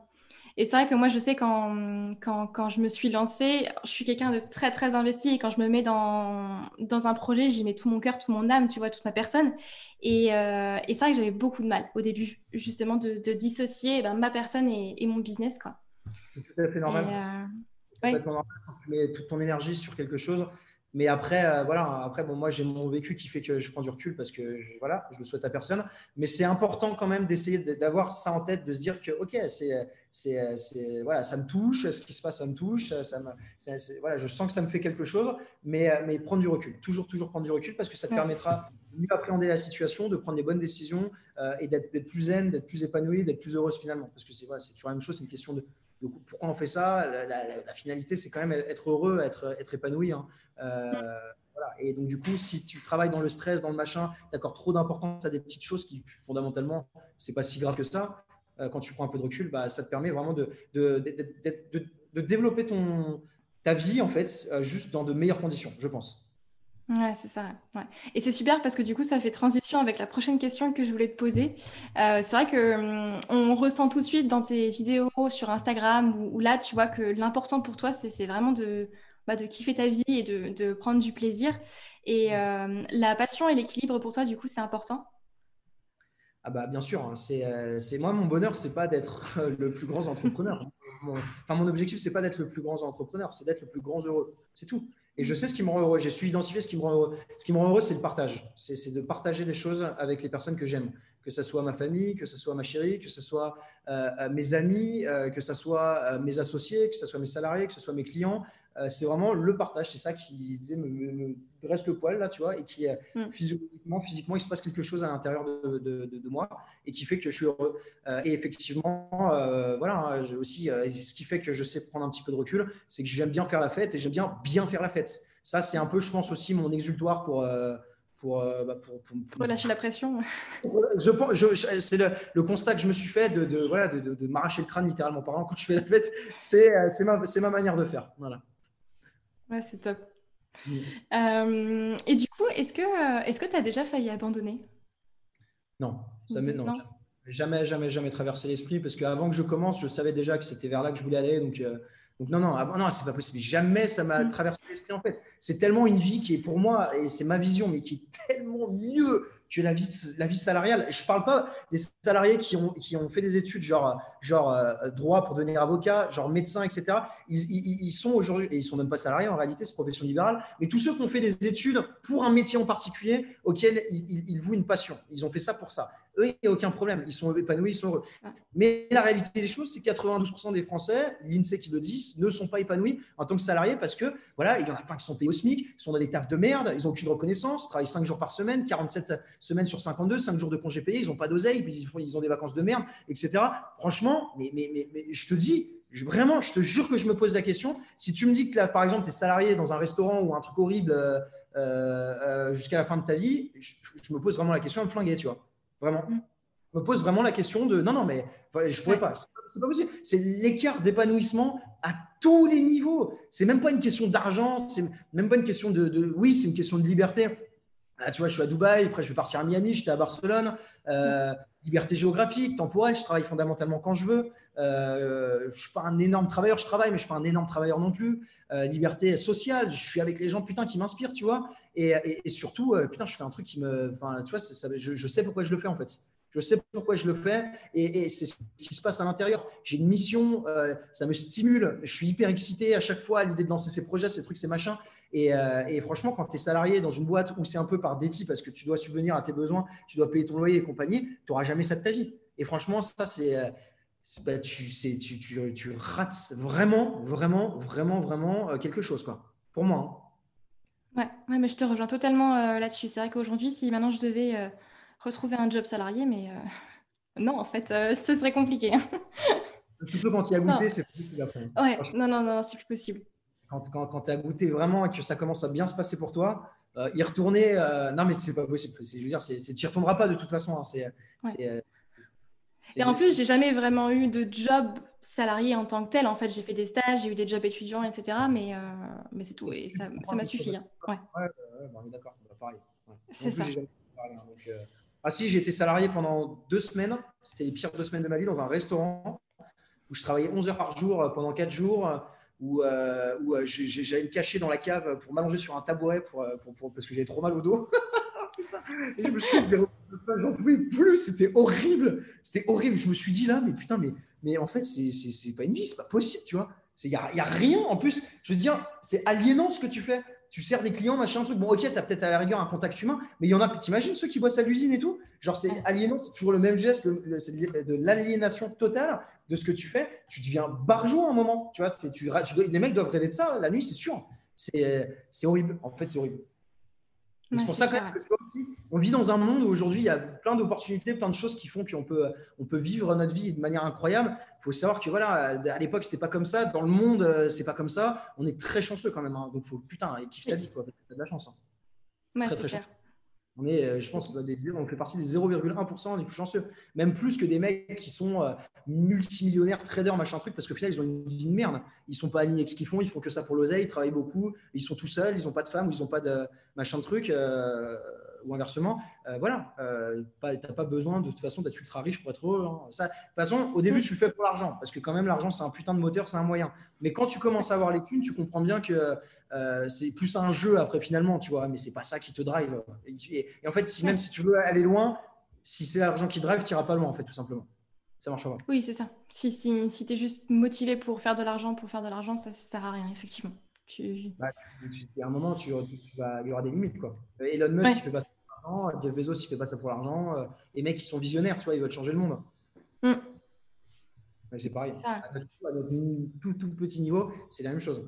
Et c'est vrai que moi, je sais quand, quand, quand, je me suis lancée, je suis quelqu'un de très, très investi. Et quand je me mets dans, dans un projet, j'y mets tout mon cœur, toute mon âme, tu vois, toute ma personne. Et, euh, et c'est vrai que j'avais beaucoup de mal au début, justement, de, de dissocier eh ben, ma personne et, et, mon business. quoi. C'est tout à fait normal. Euh, normal quand tu mets toute ton énergie sur quelque chose. Mais après, euh, voilà, après, bon, moi, j'ai mon vécu qui fait que je prends du recul parce que je, voilà, je le souhaite à personne. Mais c'est important quand même d'essayer d'avoir ça en tête, de se dire que, OK, c'est, c'est, voilà, ça me touche, ce qui se passe, ça me touche, ça me, voilà, je sens que ça me fait quelque chose, mais, mais prendre du recul, toujours, toujours prendre du recul parce que ça te permettra de mieux appréhender la situation, de prendre les bonnes décisions euh, et d'être, plus zen, d'être plus épanoui, d'être plus heureuse finalement. Parce que c'est, voilà, c'est toujours la même chose, c'est une question de, pourquoi on fait ça? La, finalité, c'est quand même être heureux, être, être épanoui. Hein. Euh, voilà. Et donc, du coup, si tu travailles dans le stress, dans le machin, tu accordes trop d'importance à des petites choses qui, fondamentalement, c'est pas si grave que ça. Euh, quand tu prends un peu de recul, bah, ça te permet vraiment de, de, de, de développer ton, ta vie, en fait, euh, juste dans de meilleures conditions, je pense. Ouais, c'est ça. Ouais. Et c'est super parce que du coup, ça fait transition avec la prochaine question que je voulais te poser. Euh, c'est vrai que hum, on ressent tout de suite dans tes vidéos sur Instagram ou, là, tu vois que l'important pour toi, c'est vraiment de, bah, de kiffer ta vie et de, de prendre du plaisir. Et euh, la passion et l'équilibre pour toi, du coup, c'est important? Ah bah bien sûr, hein. euh, c'est moi mon bonheur, c'est pas d'être le plus grand entrepreneur. Mon, enfin mon objectif c'est pas d'être le plus grand entrepreneur, c'est d'être le plus grand heureux. C'est tout. Et je sais ce qui me rend heureux. J'ai su identifier ce qui me rend heureux. Ce qui me rend heureux, c'est le partage. C'est de partager des choses avec les personnes que j'aime. Que ce soit ma famille, que ce soit ma chérie, que ce soit euh, euh, mes amis, euh, que ce soit mes associés, que ce soit mes salariés, que ce soit mes clients. Euh, c'est vraiment le partage. C'est ça qui disait, me, dresse le poil, là, tu vois, et qui, mm. physiquement, physiquement, il se passe quelque chose à l'intérieur de, moi et qui fait que je suis heureux. Euh, et effectivement, euh, voilà, hein, aussi, ce qui fait que je sais prendre un petit peu de recul, c'est que j'aime bien faire la fête et j'aime bien bien faire la fête. Ça, c'est un peu, je pense, aussi mon exultoire pour. Pour, bah, pour, relâcher la pression. <laughs> Je, c'est le, constat que je me suis fait de, voilà, de, m'arracher le crâne littéralement parlant quand je fais la fête. C'est ma, ma manière de faire. Voilà. Ouais, c'est top. Euh, et du coup, est-ce que euh, est-ce que tu as déjà failli abandonner? Non, ça non, Jamais, jamais, jamais traversé l'esprit parce qu'avant que je commence, je savais déjà que c'était vers là que je voulais aller. Donc, euh, donc non, non, non, c'est pas possible. Jamais ça m'a mm. traversé l'esprit en fait. C'est tellement une vie qui est pour moi et c'est ma vision, mais qui est tellement mieux que la vie, la vie salariale. Je ne parle pas des salariés qui ont, qui ont fait des études, genre, genre euh, droit pour devenir avocat, genre médecin, etc. Ils, ils, sont aujourd'hui, et ils sont même pas salariés en réalité, c'est profession libérale, mais tous ceux qui ont fait des études pour un métier en particulier auquel ils, ils, vouent une passion. Ils ont fait ça pour ça. Eux, il n'y a aucun problème. Ils sont épanouis, ils sont heureux. Mais la réalité des choses, c'est que 92% des Français, l'INSEE qui le disent, ne sont pas épanouis en tant que salariés parce que, voilà, il y en a plein qui sont payés au SMIC, ils sont dans des tafs de merde, ils n'ont aucune reconnaissance, travaillent 5 jours par semaine, 47 semaines sur 52, 5 jours de congés payés, ils n'ont pas d'oseille, ils, ils ont des vacances de merde, etc. Franchement, mais, mais, mais, mais je te dis, vraiment, je te jure que je me pose la question. Si tu me dis que là, par exemple, tu es salarié dans un restaurant ou un truc horrible euh, euh, jusqu'à la fin de ta vie, je, me pose vraiment la question de me flinguer, tu vois. Vraiment. Je me pose vraiment la question de non, non, mais je pourrais pas. C'est pas possible. C'est l'écart d'épanouissement à tous les niveaux. C'est même pas une question d'argent, c'est même pas une question de, de oui, c'est une question de liberté. Ah, tu vois, je suis à Dubaï, après je vais partir à Miami, j'étais à Barcelone. Euh, liberté géographique, temporelle, je travaille fondamentalement quand je veux. Euh, je ne suis pas un énorme travailleur, je travaille, mais je ne suis pas un énorme travailleur non plus. Euh, liberté sociale, je suis avec les gens putain qui m'inspirent, tu vois. Et, surtout, putain, je fais un truc qui me. Enfin, tu vois, je, sais pourquoi je le fais en fait. Je sais pourquoi je le fais et, c'est ce qui se passe à l'intérieur. J'ai une mission, ça me stimule. Je suis hyper excité à chaque fois à l'idée de lancer ces projets, ces trucs, ces machins. Euh, et, franchement, quand tu es salarié dans une boîte où c'est un peu par dépit parce que tu dois subvenir à tes besoins, tu dois payer ton loyer et compagnie, tu n'auras jamais ça de ta vie. Et franchement, ça, c'est. Euh, bah, tu, tu, tu, tu, rates vraiment, vraiment, vraiment, vraiment euh, quelque chose, quoi. Pour moi. Hein. Ouais, mais je te rejoins totalement là-dessus. C'est vrai qu'aujourd'hui, si maintenant je devais retrouver un job salarié, mais <laughs> non, en fait, ce serait compliqué. Surtout quand il y a goûté, c'est plus possible Ouais, non, non, non, c'est plus possible quand, quand, tu as goûté vraiment et que ça commence à bien se passer pour toi, euh, y retourner, euh, non, mais c'est pas possible. Je veux dire, tu n'y retourneras pas de toute façon. Hein. c'est, euh, et en plus, j'ai jamais vraiment eu de job salarié en tant que tel. En fait, j'ai fait des stages, j'ai eu des jobs étudiants, etc. Mais, mais c'est tout. Et ça, ça m'a suffi. Hein. Ouais. ouais, on est d'accord. Pareil. C'est ça. Hein, ah si, j'ai été salarié pendant deux semaines. C'était les pires deux semaines de ma vie dans un restaurant où je travaillais 11 heures par jour pendant quatre jours où, euh, où euh, j'allais me cacher dans la cave pour m'allonger sur un tabouret pour, euh, parce que j'avais trop mal au dos. <laughs> et je me suis dit, j'en pouvais plus, c'était horrible. C'était horrible. Je me suis dit là, mais putain, mais, mais en fait, c'est pas une vie, c'est pas possible, tu vois. Il n'y a, rien. En plus, je veux dire, c'est aliénant ce que tu fais tu sers des clients, machin, truc. Bon, ok, tu as peut-être à la rigueur un contact humain, mais il y en a, t'imagines ceux qui bossent à l'usine et tout? Genre, c'est aliénant, c'est toujours le même geste, c'est de l'aliénation totale de ce que tu fais. Tu deviens barjot à un moment, tu vois. Tu, tu, les mecs doivent rêver de ça la nuit, c'est sûr. C'est horrible, en fait, c'est horrible c'est pour ça que on vit dans un monde où aujourd'hui il y a plein d'opportunités, plein de choses qui font qu'on peut, on peut vivre notre vie de manière incroyable. Il faut savoir que voilà, à l'époque c'était pas comme ça, dans le monde euh, c'est pas comme ça. On est très chanceux quand même, hein. donc faut putain, kiffe ta vie quoi, as de la chance. Hein. très, très clair. On est, euh, je pense, on fait partie des 0,1% des plus chanceux. Même plus que des mecs qui sont euh, multimillionnaires, traders, machin truc, parce qu'au final, ils ont une vie de merde. Ils sont pas alignés avec ce qu'ils font, ils font que ça pour l'oseille, ils travaillent beaucoup, ils sont tout seuls, ils n'ont pas de femme, ils n'ont pas de machin de truc. Euh, ou inversement, euh, voilà, euh, tu n'as pas besoin de, toute façon d'être ultra riche pour être heureux. Hein. Ça, de toute façon, au début, mm. tu le fais pour l'argent, parce que quand même, l'argent, c'est un putain de moteur, c'est un moyen. Mais quand tu commences à avoir les thunes, tu comprends bien que euh, c'est plus un jeu après, finalement, tu vois, mais c'est pas ça qui te drive. Et, en fait, si, même si tu veux aller loin, si c'est l'argent qui drive, tu n'iras pas loin, en fait, tout simplement. Ça marche pas. Oui, c'est ça. Si, si, si tu es juste motivé pour faire de l'argent, pour faire de l'argent, ça ne sert à rien, effectivement. Tu... Bah, à un moment, tu, vas, il y aura des limites. Quoi. Elon Musk, il fait pas ça pour l'argent. Jeff Bezos, il fait pas ça pour l'argent. Euh, les mecs, ils sont visionnaires, tu vois, ils veulent changer le monde. Mm. C'est pareil. À notre, tout, tout, petit niveau, c'est la même chose.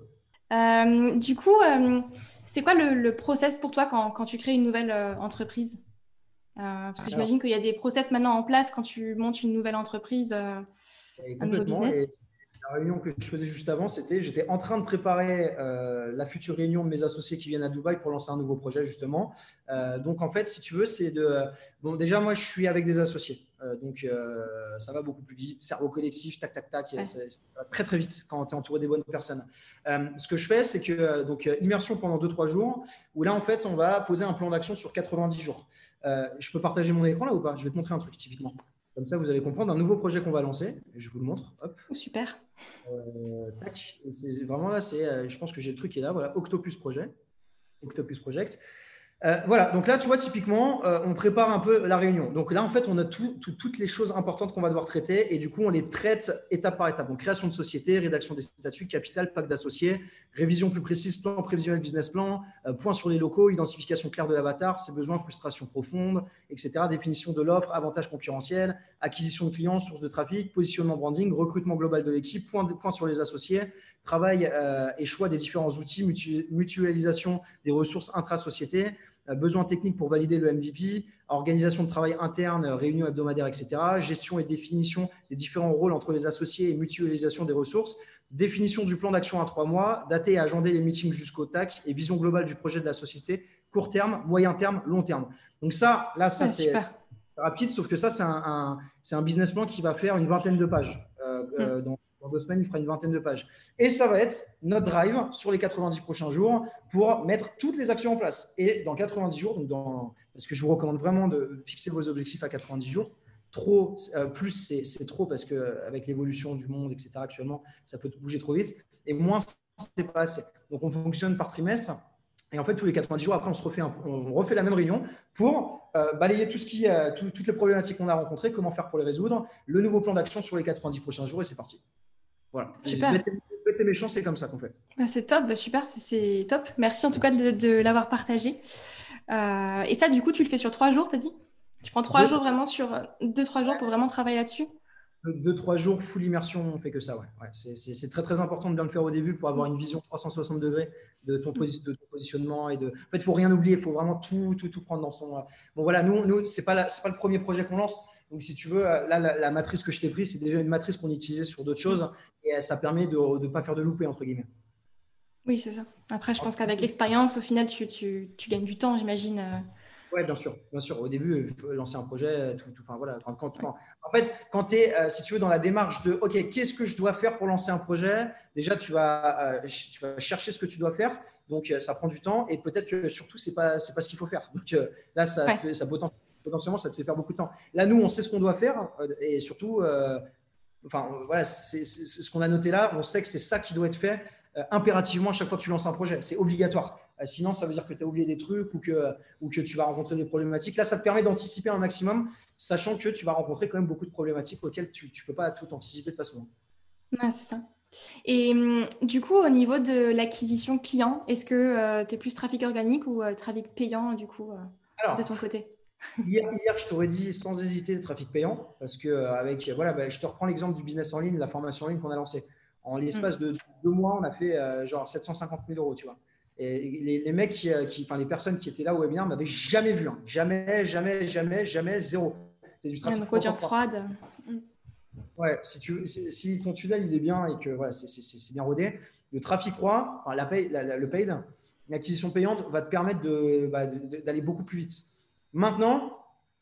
Euh, du coup, euh, c'est quoi le, process pour toi quand, quand tu crées une nouvelle entreprise? Parce que j'imagine qu'il y a des process maintenant en place quand tu montes une nouvelle entreprise, un nouveau business la réunion que je faisais juste avant, c'était j'étais en train de préparer euh, la future réunion de mes associés qui viennent à Dubaï pour lancer un nouveau projet justement. Euh, donc en fait, si tu veux, c'est de bon déjà moi je suis avec des associés, euh, donc ça va beaucoup plus vite, cerveau collectif, tac tac tac, ça va très très vite quand tu es entouré des bonnes personnes. ce que je fais, c'est que donc immersion pendant 2-3 jours, où là en fait on va poser un plan d'action sur 90 jours. je peux partager mon écran là ou pas? Je vais te montrer un truc typiquement. Comme ça, vous allez comprendre un nouveau projet qu'on va lancer. Je vous le montre. Hop. Oh, super. Euh, vraiment là, c'est, euh, je pense que j'ai le truc qui est là. Voilà, Octopus Projet. Octopus Project. Euh, voilà, donc là, tu vois, typiquement, euh, on prépare un peu la réunion. Donc là, en fait, on a toutes les choses importantes qu'on va devoir traiter et du coup, on les traite étape par étape. Donc, création de société, rédaction des statuts, capital, pacte d'associés, révision plus précise, plan prévisionnel, business plan, euh, point sur les locaux, identification claire de l'avatar, ses besoins, frustration profonde, etc. Définition de l'offre, avantage concurrentiel, acquisition de clients, source de trafic, positionnement branding, recrutement global de l'équipe, point, point sur les associés, travail et choix des différents outils, mutualisation des ressources intra-sociétés, euh, besoin technique pour valider le MVP, organisation de travail interne, réunion hebdomadaire, etc., gestion et définition des différents rôles entre les associés et mutualisation des ressources, définition du plan d'action à trois mois, dater et agender les meetings jusqu'au TAC et vision globale du projet de la société, court terme, moyen terme, long terme. Donc ça, là, ça c'est rapide, sauf que ça, c'est un, un, business plan qui va faire une vingtaine de pages euh, euh, mm. dans dans deux semaines, il fera une vingtaine de pages. Et ça va être notre drive sur les 90 prochains jours pour mettre toutes les actions en place. Et dans 90 jours, donc parce que je vous recommande vraiment de fixer vos objectifs à 90 jours. Trop, euh, plus c'est trop parce qu'avec l'évolution du monde, etc., actuellement, ça peut bouger trop vite. Et moins, c'est pas assez. Donc, on fonctionne par trimestre. Et en fait, tous les 90 jours, après, on, se refait, on refait la même réunion pour euh, balayer tout ce qui, euh, toutes les problématiques qu'on a rencontrées, comment faire pour les résoudre, le nouveau plan d'action sur les 90 prochains jours, et c'est parti. Voilà. Super. Mes chances, c'est comme ça qu'on fait. Bah, c'est top, bah, super, c'est top. Merci en tout cas de, l'avoir partagé. Euh, et ça, du coup, tu le fais sur trois jours, t'as dit? Tu prends trois jours vraiment sur deux, trois jours pour vraiment travailler là-dessus? Deux, trois jours, full immersion, on fait que ça. Ouais. c'est très, très important de bien le faire au début pour avoir une vision 360 degrés de ton, de ton positionnement. Et de... En fait, il ne faut rien oublier, il faut vraiment tout, tout, tout prendre dans son. Bon, voilà, nous, nous ce n'est pas, pas le premier projet qu'on lance. Donc, si tu veux, là, la, matrice que je t'ai prise, c'est déjà une matrice qu'on utilisait sur d'autres choses et ça permet de ne pas faire de louper, entre guillemets. Oui, c'est ça. Après, je pense qu'avec l'expérience, au final, tu, tu, tu, gagnes du temps, j'imagine. Euh. Oui, bien sûr, bien sûr. Au début, lancer un projet, tout, enfin, voilà. Quand, en fait, quand tu es, euh, si tu veux, dans la démarche de OK, qu'est-ce que je dois faire pour lancer un projet? Déjà, tu vas, euh, tu vas chercher ce que tu dois faire. Donc, ça prend du temps et peut-être que surtout, ce n'est pas, pas ce qu'il faut faire. Donc, là, ça, fait, ça potentiellement potentiellement, ça te fait perdre beaucoup de temps. Là, nous, on sait ce qu'on doit faire euh, et surtout, euh, enfin, voilà, c'est ce qu'on a noté là. On sait que c'est ça qui doit être fait euh, impérativement à chaque fois que tu lances un projet. C'est obligatoire. sinon, ça veut dire que tu as oublié des trucs ou que, ou que tu vas rencontrer des problématiques. Là, ça te permet d'anticiper un maximum, sachant que tu vas rencontrer quand même beaucoup de problématiques auxquelles tu ne peux pas tout anticiper de façon. Ouais, c'est ça. Et hum, du coup, au niveau de l'acquisition client, est-ce que tu es plus trafic organique ou trafic payant du coup de ton côté? Hier, je t'aurais dit sans hésiter le trafic payant, parce que euh, avec voilà, bah, je te reprends l'exemple du business en ligne, la formation en ligne qu'on a lancée. En l'espace de deux mois, on a fait euh, genre 750 000 euros, tu vois. Et les, mecs, qui, euh, enfin les personnes qui étaient là au webinaire m'avaient jamais vu, hein. jamais, jamais, jamais, jamais, zéro. C'est du trafic froide. Ouais, si, tu, si, ton tunnel il est bien et que voilà, c'est bien rodé, le trafic froid, enfin, la paye, le paid, l'acquisition payante va te permettre bah, d'aller beaucoup plus vite. Maintenant,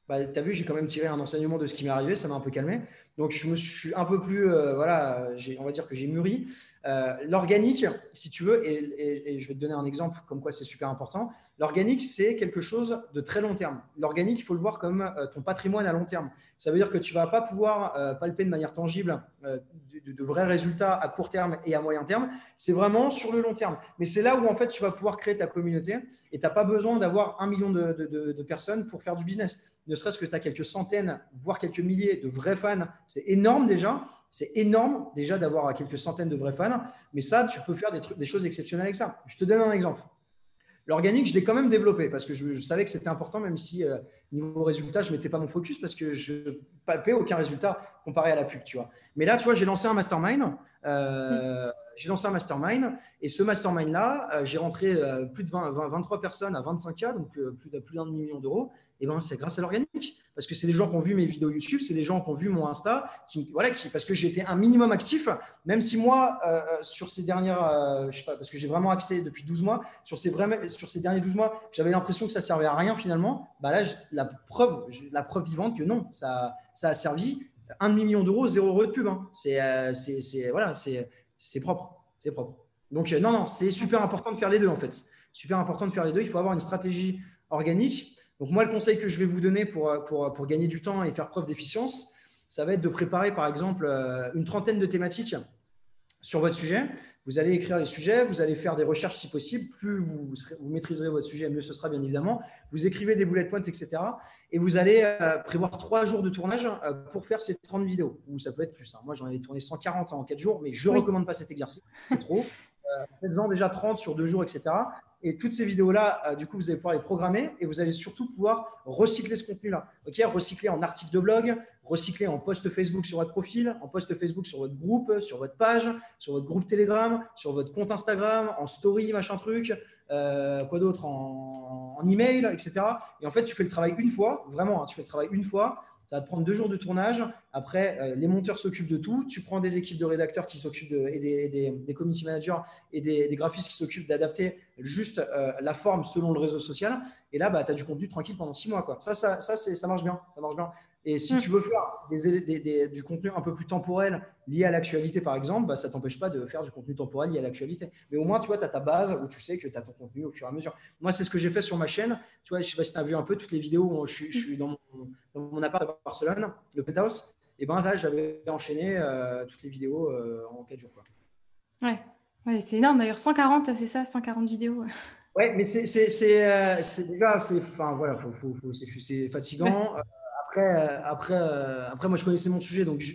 bah, tu as vu, j'ai quand même tiré un enseignement de ce qui m'est arrivé, ça m'a un peu calmé. Donc, je me suis un peu plus, euh, voilà, on va dire que j'ai mûri. Euh, l'organique, si tu veux, et, je vais te donner un exemple comme quoi c'est super important. L'organique, c'est quelque chose de très long terme. L'organique, il faut le voir comme euh, ton patrimoine à long terme. Ça veut dire que tu ne vas pas pouvoir palper de manière tangible de, vrais résultats à court terme et à moyen terme. C'est vraiment sur le long terme. Mais c'est là où, en fait, tu vas pouvoir créer ta communauté et tu n'as pas besoin d'avoir un million de personnes pour faire du business ne serait-ce que tu as quelques centaines, voire quelques milliers de vrais fans, c'est énorme déjà. C'est énorme déjà d'avoir quelques centaines de vrais fans, mais ça, tu peux faire des, des choses exceptionnelles avec ça. Je te donne un exemple. L'organique, je l'ai quand même développé parce que je, savais que c'était important, même si euh, niveau résultat, je ne mettais pas mon focus parce que je palpais aucun résultat comparé à la pub, tu. Mais là, tu vois, j'ai lancé un mastermind. Euh, j'ai lancé un mastermind et ce mastermind-là, euh, j'ai rentré plus de 20, 23 personnes à 25K, donc plus d'un plus million d'euros. Et ben, c'est grâce à l'organique. Parce que c'est des gens qui ont vu mes vidéos YouTube, c'est des gens qui ont vu mon Insta, qui, voilà, qui, parce que j'étais un minimum actif, même si moi, euh, euh, sur ces dernières, euh, je sais pas, parce que j'ai vraiment accès depuis 12 mois, sur ces, vrais, sur ces derniers 12 mois, j'avais l'impression que ça servait à rien finalement. Bah là, la preuve, la preuve vivante que non, ça, ça a servi un demi-million d'euros, zéro euro de pub. Hein. C'est, c'est, voilà, c'est propre. C'est propre. Donc, non, non, c'est super important de faire les deux en fait. Super important de faire les deux. Il faut avoir une stratégie organique donc moi, le conseil que je vais vous donner pour, pour, pour gagner du temps et faire preuve d'efficience, ça va être de préparer par exemple euh, une trentaine de thématiques sur votre sujet. Vous allez écrire les sujets, vous allez faire des recherches si possible. Plus vous, vous maîtriserez votre sujet, mieux ce sera bien évidemment. Vous écrivez des bullet points, etc. Et vous allez euh, prévoir trois jours de tournage euh, pour faire ces 30 vidéos. Ou ça peut être plus. Hein. Moi, j'en avais tourné 140 en 4 jours, mais je ne recommande pas cet exercice. C'est trop. Euh, Faites-en déjà 30 sur 2 jours, etc. Et toutes ces vidéos-là, euh, du coup, vous allez pouvoir les programmer et vous allez surtout pouvoir recycler ce contenu-là. Ok, recycler en article de blog, recycler en post Facebook sur votre profil, en post Facebook sur votre groupe, sur votre page, sur votre groupe Telegram, sur votre compte Instagram, en story, machin truc, euh, quoi d'autre, en, en, email, etc. Et en fait, tu fais le travail une fois, vraiment, hein, tu fais le travail une fois. Ça va te prendre deux jours de tournage. Après, euh, les monteurs s'occupent de tout. Tu prends des équipes de rédacteurs qui s'occupent de, et des, des, community managers et des, des graphistes qui s'occupent d'adapter juste euh, la forme selon le réseau social. Et là, bah, tu as du contenu tranquille pendant six mois. Quoi. Ça, ça, ça, ça marche bien. Ça marche bien. Et si mm. tu veux faire des, du contenu un peu plus temporel lié à l'actualité, par exemple, bah, ça ne t'empêche pas de faire du contenu temporel lié à l'actualité. Mais au moins, tu vois, tu as ta base où tu sais que tu as ton contenu au fur et à mesure. Moi, c'est ce que j'ai fait sur ma chaîne. Tu vois, je ne sais pas si tu as vu un peu toutes les vidéos où je, je suis dans mon, dans mon, appart à Barcelone, le penthouse. Et ben là, j'avais enchaîné euh, toutes les vidéos euh, en 4 jours. Quoi. Ouais, ouais c'est énorme. D'ailleurs, 140, c'est ça, 140 vidéos. Ouais, mais c'est euh, déjà, enfin, voilà, faut, faut, faut, c'est fatigant. Ouais. Après, euh, après, euh, après, moi, je connaissais mon sujet, donc je,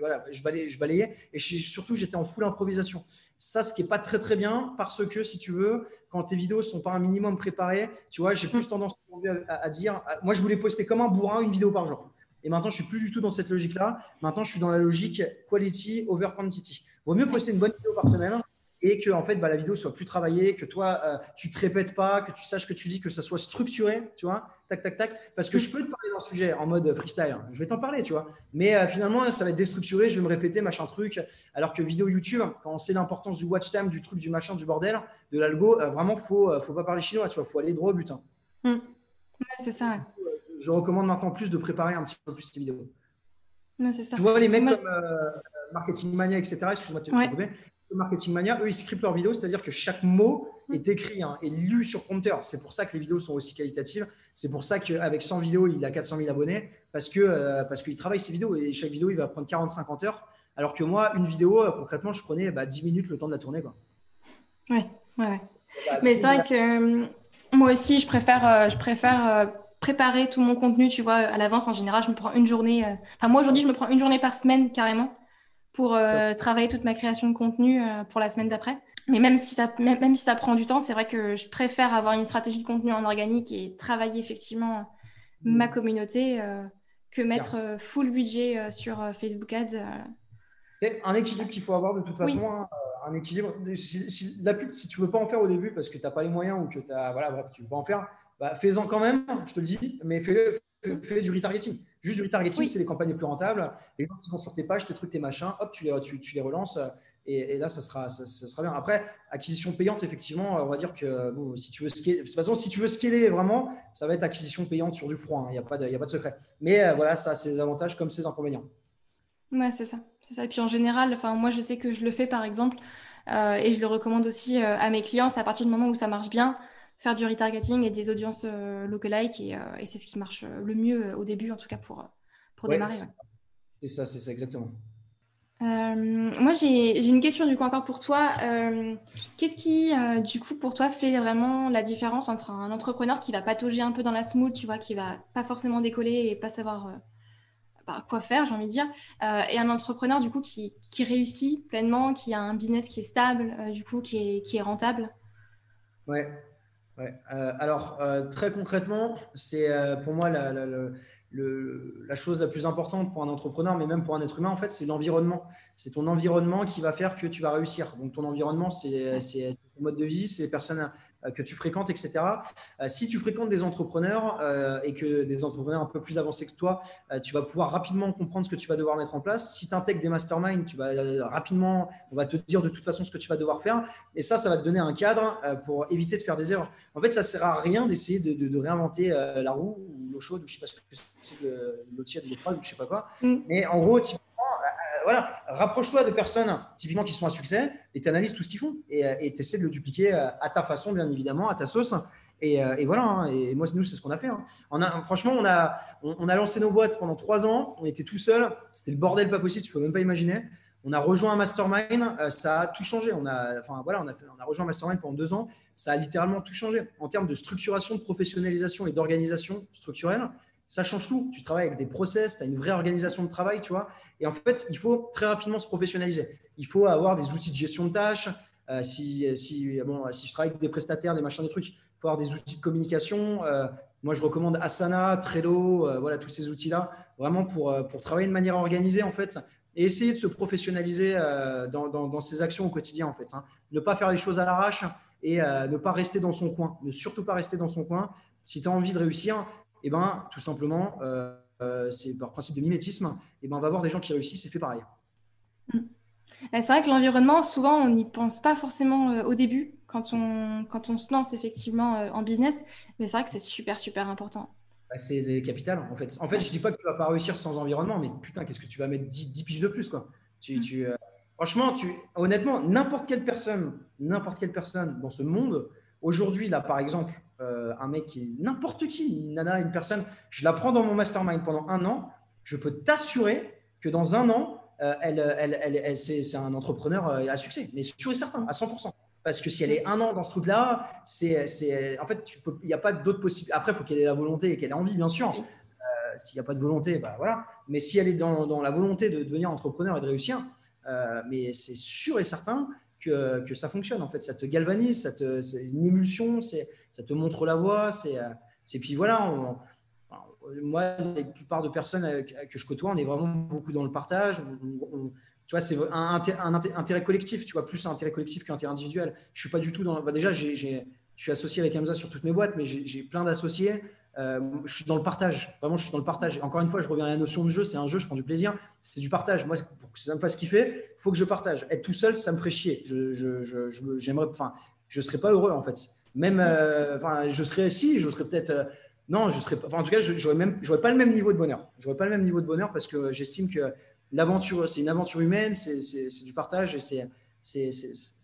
voilà, je, balayais, je balayais. Et surtout, j'étais en full improvisation. Ça, ce qui n'est pas très, très bien, parce que si tu veux, quand tes vidéos ne sont pas un minimum préparées, tu vois, j'ai plus tendance à, dire, moi, je voulais poster comme un bourrin une vidéo par jour. Et maintenant, je suis plus du tout dans cette logique-là. Maintenant, je suis dans la logique quality over quantity. Vaut mieux poster une bonne vidéo par semaine et que en fait bah, la vidéo soit plus travaillée, que toi euh, tu te répètes pas, que tu saches que tu dis, que ça soit structuré, tu vois, tac tac tac, parce que je peux te parler d'un sujet en mode freestyle, hein. je vais t'en parler, tu vois, mais euh, finalement ça va être déstructuré, je vais me répéter machin truc, alors que vidéo YouTube, quand on sait l'importance du watch time, du truc, du machin, du bordel, de l'algo, euh, vraiment faut faut pas parler chinois, tu vois, faut aller droit au but. Hein. Mmh. Ouais, c'est ça. Je, recommande maintenant plus de préparer un petit peu plus ces vidéos. Ouais, c'est ça. Tu vois les mecs comme Marketing Mania, etc. Excuse-moi de te ouais. Marketing Mania, eux, ils scriptent leurs vidéos, c'est-à-dire que chaque mot est écrit hein, et lu sur compteur. C'est pour ça que les vidéos sont aussi qualitatives. C'est pour ça qu'avec 100 vidéos, il a 400 000 abonnés parce que euh, parce qu'il travaille ses vidéos et chaque vidéo, il va prendre 40-50 heures. Alors que moi, une vidéo, euh, concrètement, je prenais bah, 10 minutes le temps de la tourner. Quoi. Ouais, ouais. Bah, Mais c'est vrai que euh, moi aussi, je préfère, je préfère préparer tout mon contenu, tu vois, à l'avance. En général, je me prends une journée. Enfin, moi, aujourd'hui, je me prends une journée par semaine carrément pour euh, travailler toute ma création de contenu euh, pour la semaine d'après. Mais même si, ça, même, même, si ça prend du temps, c'est vrai que je préfère avoir une stratégie de contenu en organique et travailler effectivement ma communauté euh, que mettre full budget sur Facebook Ads. C'est un équilibre qu'il faut avoir de toute façon. Hein, un équilibre. Si, la pub, si tu ne veux pas en faire au début parce que tu n'as pas les moyens ou que as, voilà, bref, tu ne veux pas en faire, bah, fais-en quand même, je te le dis, mais fais-le fais du retargeting. Juste du retargeting, c'est les campagnes les plus rentables. Les gens qui vont sur tes pages, tes trucs, tes machins, hop, tu les, tu, tu les relances. Et, là, ça sera, ça, sera bien. Après, acquisition payante, effectivement, on va dire que bon, si tu veux scaler, de toute façon, si tu veux scaler vraiment, ça va être acquisition payante sur du froid. Hein. Il n'y a, pas de, a pas de secret. Mais euh, voilà, ça a ses avantages comme ses inconvénients. Ouais, c'est ça. C'est ça. Et puis en général, enfin, moi, je sais que je le fais, par exemple, euh, et je le recommande aussi euh, à mes clients. C'est à partir du moment où ça marche bien, faire du retargeting et des audiences euh, lookalike et, euh, et c'est ce qui marche le mieux au début en tout cas pour, pour démarrer. C'est ça, c'est ça exactement. Euh, moi, j'ai une question du coup encore pour toi. Qu'est-ce qui, du coup, pour toi, fait vraiment la différence entre un entrepreneur qui va patauger un peu dans la smooth, tu vois, qui va pas forcément décoller et pas savoir bah, quoi faire, j'ai envie de dire, et un entrepreneur du coup qui, qui, réussit pleinement, qui a un business qui est stable, du coup, qui est, qui est rentable? Ouais, Ouais. Euh, alors, euh, très concrètement, c'est euh, pour moi la, la, la, chose la plus importante pour un entrepreneur, mais même pour un être humain, en fait, c'est l'environnement. C'est ton environnement qui va faire que tu vas réussir. Donc, ton environnement, c'est ton mode de vie, c'est les personnes que tu fréquentes, etc. Euh, si tu fréquentes des entrepreneurs euh, et que des entrepreneurs un peu plus avancés que toi, tu vas pouvoir rapidement comprendre ce que tu vas devoir mettre en place. Si tu intègres des masterminds, tu vas rapidement, on va te dire de toute façon ce que tu vas devoir faire. Et ça, ça va te donner un cadre pour éviter de faire des erreurs. En fait, ça ne sert à rien d'essayer de, réinventer la roue ou l'eau chaude, ou je ne sais pas ce que c'est, l'eau tiède, l'eau froide, ou je ne sais pas quoi. Mm. Mais en gros, voilà, rapproche-toi de personnes typiquement qui sont à succès et tu tout ce qu'ils font et euh, tu de le dupliquer euh, à ta façon, bien évidemment, à ta sauce. Et, euh, voilà, hein. et moi, nous, c'est ce qu'on a fait. Hein. On a, franchement, on a, on, a lancé nos boîtes pendant trois ans. On était tout seul. C'était le bordel pas possible, tu peux même pas imaginer. On a rejoint un mastermind, ça a tout changé. On a, enfin, voilà, on a, on a rejoint un mastermind pendant deux ans, ça a littéralement tout changé. En termes de structuration, de professionnalisation et d'organisation structurelle, ça change tout. Tu travailles avec des process, tu as une vraie organisation de travail, tu vois. Et en fait, il faut très rapidement se professionnaliser. Il faut avoir des outils de gestion de tâches. Euh, si, si, bon, si je travaille avec des prestataires, des machins, des trucs, il faut avoir des outils de communication. Euh, moi, je recommande Asana, Trello, euh, voilà, tous ces outils-là, vraiment pour, pour travailler de manière organisée, en fait, et essayer de se professionnaliser dans, dans, ses actions au quotidien, en fait. Hein. Ne pas faire les choses à l'arrache et ne pas rester dans son coin. Ne surtout pas rester dans son coin. Si tu as envie de réussir, eh ben, tout simplement, c'est par principe de mimétisme, eh ben, on va voir des gens qui réussissent et fait pareil. Mm. C'est vrai que l'environnement, souvent, on n'y pense pas forcément euh, au début quand on, quand on se lance effectivement euh, en business, mais c'est vrai que c'est super, super important. Bah, c'est les capitales, en fait. En fait, je dis pas que tu vas pas réussir sans environnement, mais putain, qu'est-ce que tu vas mettre 10, 10 piges de plus, quoi. Tu, mm. tu, euh, franchement, tu, honnêtement, n'importe quelle personne, n'importe quelle personne dans ce monde, aujourd'hui, là, par exemple, un mec, n'importe qui, une nana, une personne, je la prends dans mon mastermind pendant un an, je peux t'assurer que dans un an, euh, elle, elle, elle, c'est un entrepreneur euh, à succès, mais sûr et certain, à 100%. Parce que si elle est un an dans ce truc-là, c'est, en fait, il n'y a pas d'autres possibilités. Après, il faut qu'elle ait la volonté et qu'elle ait envie, bien sûr. Euh, s'il n'y a pas de volonté, bah voilà. Mais si elle est dans, dans, la volonté de devenir entrepreneur et de réussir, mais c'est sûr et certain que, ça fonctionne. En fait, ça te galvanise, ça te, c'est une émulsion, ça te montre la voie. C'est, c'est puis voilà. On, moi, la plupart de personnes euh, que je côtoie, on est vraiment beaucoup dans le partage. tu vois, c'est un, intérêt collectif, tu vois, plus un intérêt collectif qu'un intérêt individuel. Je suis pas du tout dans. Bah, déjà, je suis associé avec Hamza sur toutes mes boîtes, mais j'ai plein d'associés. Euh, je suis dans le partage. Vraiment, je suis dans le partage. Encore une fois, je reviens à la notion de jeu. C'est un jeu, je prends du plaisir. C'est du partage. Moi, pour que ça me fasse kiffer, il faut que je partage. Être tout seul, ça me ferait chier. Je, je, j'aimerais, enfin, je serais pas heureux en fait. Même, euh, je serais si, je serais peut-être non, je serais en tout cas, je n'aurais pas le même niveau de bonheur. Je pas le même niveau de bonheur parce que j'estime que l'aventure, c'est une aventure humaine, c'est du partage et c'est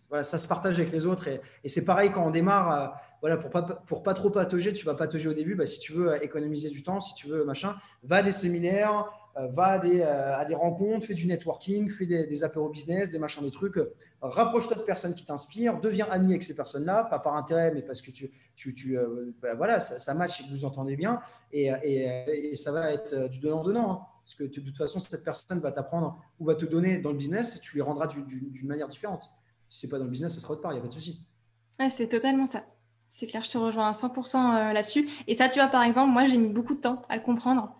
voilà, ça se partage avec les autres. Et, c'est pareil quand on démarre, euh, voilà, pour pas, pour pas trop patauger, tu vas patauger au début. Bah, si tu veux économiser du temps, si tu veux machin, va à des séminaires, euh, va à des, euh, à des, rencontres, fais du networking, fais des, des apéros business, des machins, des trucs. Rapproche-toi de personnes qui t'inspirent, deviens ami avec ces personnes-là, pas par intérêt, mais parce que tu, tu, tu euh, bah, voilà, ça, ça, match et que vous entendez bien. Et, et, ça va être du donnant-donnant. Hein. parce que de toute façon, cette personne va t'apprendre ou va te donner dans le business et tu lui rendras d'une manière différente. Si c'est pas dans le business, ça sera autre part, il n'y a pas de souci. C'est totalement ça. C'est clair, je te rejoins à 100% là-dessus. Et ça, tu vois, par exemple, moi, j'ai mis beaucoup de temps à le comprendre.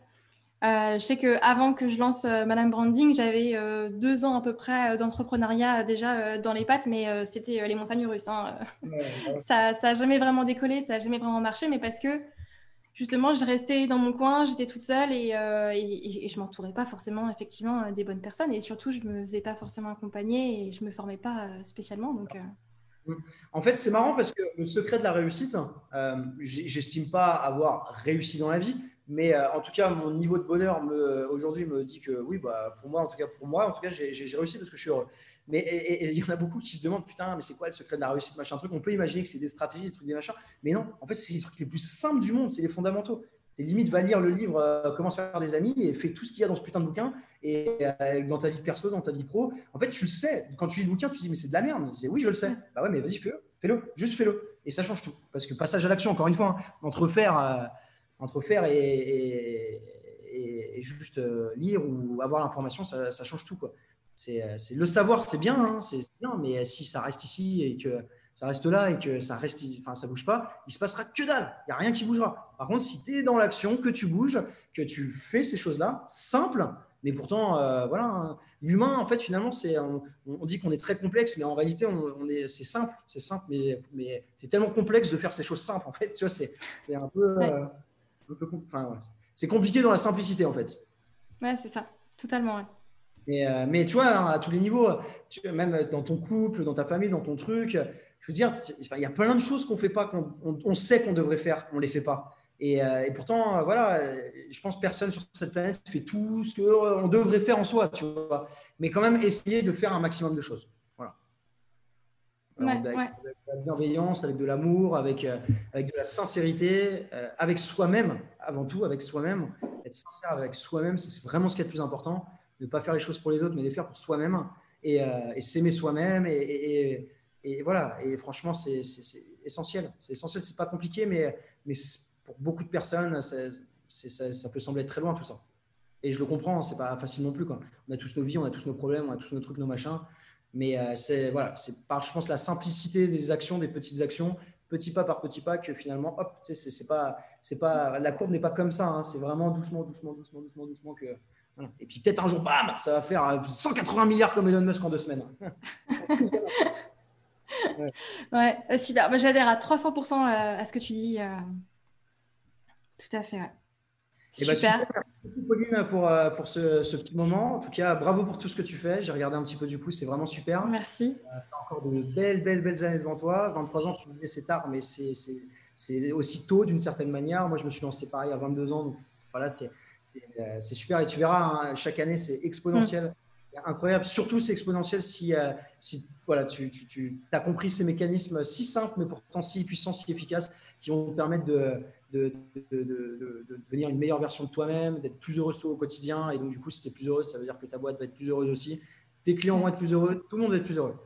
Euh, je sais qu'avant que je lance euh, Madame Branding, j'avais euh, deux ans à peu près d'entrepreneuriat déjà dans les pattes, mais c'était les montagnes russes. Hein. <laughs> ça n'a jamais vraiment décollé, ça n'a jamais vraiment marché, mais parce que justement, je restais dans mon coin, j'étais toute seule et, et, et je m'entourais pas forcément effectivement des bonnes personnes et surtout, je me faisais pas forcément accompagner et je me formais pas spécialement. Donc, en fait, c'est marrant parce que le secret de la réussite, j'estime pas avoir réussi dans la vie, mais euh, en tout cas, mon niveau de bonheur aujourd'hui me dit que oui, bah, pour moi, en tout cas, pour moi, en tout cas, j'ai réussi parce que je suis heureux. Mais il y en a beaucoup qui se demandent, putain, mais c'est quoi le secret de la réussite, machin truc? On peut imaginer que c'est des stratégies, des trucs, des machins. Mais non, en fait, c'est les trucs les plus simples du monde, c'est les fondamentaux. C'est limite, va lire le livre euh, Comment se faire des amis et fais tout ce qu'il y a dans ce putain de bouquin et euh, dans ta vie perso, dans ta vie pro. En fait, tu le sais. Quand tu lis le bouquin, tu te dis, mais c'est de la merde. Je dis, oui, je le sais. Bah ouais, mais vas-y, fais-le. Fais-le. Juste fais-le. Et ça change tout. Parce que passage à l'action, encore une fois, hein, entre faire entre faire et, et, juste euh, lire ou avoir l'information, ça, change tout. Quoi. C'est, le savoir, c'est bien, hein, c'est bien, mais si ça reste ici et que ça reste là et que ça reste, enfin ça bouge pas, il se passera que dalle. Il y a rien qui bougera. Par contre, si tu es dans l'action, que tu bouges, que tu fais ces choses-là, simple, mais pourtant, euh, voilà, hein, l'humain, en fait, finalement, c'est, on, dit qu'on est très complexe, mais en réalité, on, est, c'est simple, c'est simple, mais, mais c'est tellement complexe de faire ces choses simples, en fait. Tu vois, c'est, un peu. Euh, c'est compliqué dans la simplicité en fait. Ouais, c'est ça, totalement. Euh, mais tu vois, hein, à tous les niveaux, même dans ton couple, dans ta famille, dans ton truc, je veux dire, il y a plein de choses qu'on fait pas, qu'on on, sait qu'on devrait faire, on les fait pas. Et, euh, pourtant, euh, voilà, je pense que personne sur cette planète fait tout ce qu'on devrait faire en soi, tu vois. Mais quand même, essayer de faire un maximum de choses avec, de la bienveillance, avec de l'amour, avec, euh, avec de la sincérité, euh, avec soi-même, avant tout, avec soi-même. Être sincère avec soi-même, c'est vraiment ce qui est le plus important. Ne pas faire les choses pour les autres, mais les faire pour soi-même. et, s'aimer soi-même. Et, et, voilà, et franchement, c'est essentiel. C'est essentiel, c'est pas compliqué, mais, pour beaucoup de personnes, ça, peut sembler très loin tout ça. Et je le comprends, c'est pas facile non plus. Quoi. On a tous nos vies, on a tous nos problèmes, on a tous nos trucs, nos machins. Mais c'est voilà, par, je pense, la simplicité des actions, des petites actions, petit pas par petit pas que finalement, hop, c'est pas, c'est pas, la courbe n'est pas comme ça. Hein. c'est vraiment doucement, doucement, doucement, doucement, doucement que. Et puis peut-être un jour, bam, ça va faire 180 milliards comme Elon Musk en deux semaines. <laughs> <laughs> ouais, euh, super. J'adhère à 300% euh, à ce que tu dis. Euh. Tout à fait. Ouais. Eh ben, super. Merci Pauline pour, pour ce, ce, petit moment. En tout cas, bravo pour tout ce que tu fais. J'ai regardé un petit peu du coup, c'est vraiment super. Merci. Euh, tu as encore de belles, belles, belles années devant toi. 23 ans, tu disais c'est tard, mais c'est aussi tôt d'une certaine manière. Moi, je me suis lancé pareil à 22 ans. Donc voilà, c'est super. Et tu verras, hein, chaque année, c'est exponentiel. Mm. Incroyable. Surtout, c'est exponentiel si, si voilà, tu, tu, tu as compris ces mécanismes si simples, mais pourtant si puissants, si efficaces, qui vont te permettre de de, devenir une meilleure version de toi-même, d'être plus heureux au quotidien. Et donc, du coup, si tu es plus heureuse, ça veut dire que ta boîte va être plus heureuse aussi. Tes clients vont être plus heureux, tout le monde va être plus heureux.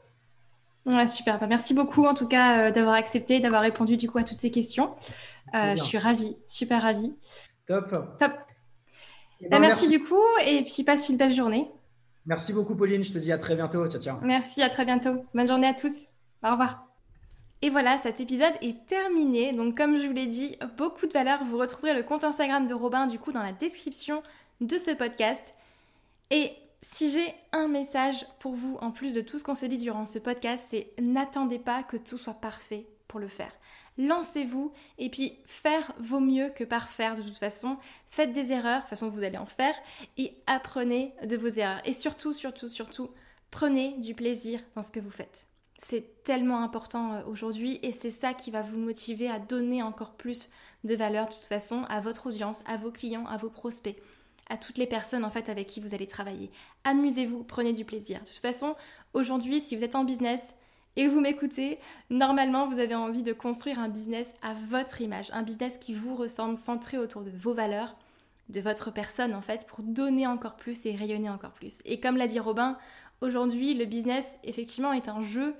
Ouais, super. Bah, merci beaucoup en tout cas euh, d'avoir accepté, d'avoir répondu du coup à toutes ces questions. Euh, je suis ravie, super ravie. Top. Top. Eh ben, bah, merci, du coup et puis passe une belle journée. Merci beaucoup Pauline, je te dis à très bientôt. Ciao, ciao. Merci, à très bientôt. Bonne journée à tous. Au revoir. Et voilà, cet épisode est terminé. Donc comme je vous l'ai dit, beaucoup de valeur. Vous retrouverez le compte Instagram de Robin du coup dans la description de ce podcast. Et si j'ai un message pour vous, en plus de tout ce qu'on s'est dit durant ce podcast, c'est n'attendez pas que tout soit parfait pour le faire. Lancez-vous et puis faire vaut mieux que parfaire de toute façon. Faites des erreurs, de toute façon vous allez en faire, et apprenez de vos erreurs. Et surtout, surtout, surtout, prenez du plaisir dans ce que vous faites. C'est tellement important euh, aujourd'hui et c'est ça qui va vous motiver à donner encore plus de valeur de toute façon à votre audience, à vos clients, à vos prospects, à toutes les personnes en fait avec qui vous allez travailler. Amusez-vous, prenez du plaisir. De toute façon, aujourd'hui, si vous êtes en business et vous m'écoutez, normalement, vous avez envie de construire un business à votre image, un business qui vous ressemble, centré autour de vos valeurs, de votre personne en fait, pour donner encore plus et rayonner encore plus. Et comme l'a dit Robin, Aujourd'hui, le business, effectivement, est un jeu.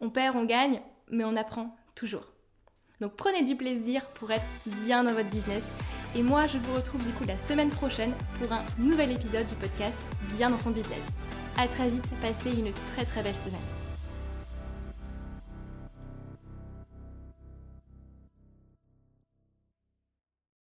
On perd, on gagne, mais on apprend toujours. Donc prenez du plaisir pour être bien dans votre business. Et moi, je vous retrouve du coup la semaine prochaine pour un nouvel épisode du podcast Bien dans son business. À très vite, passez une très très belle semaine.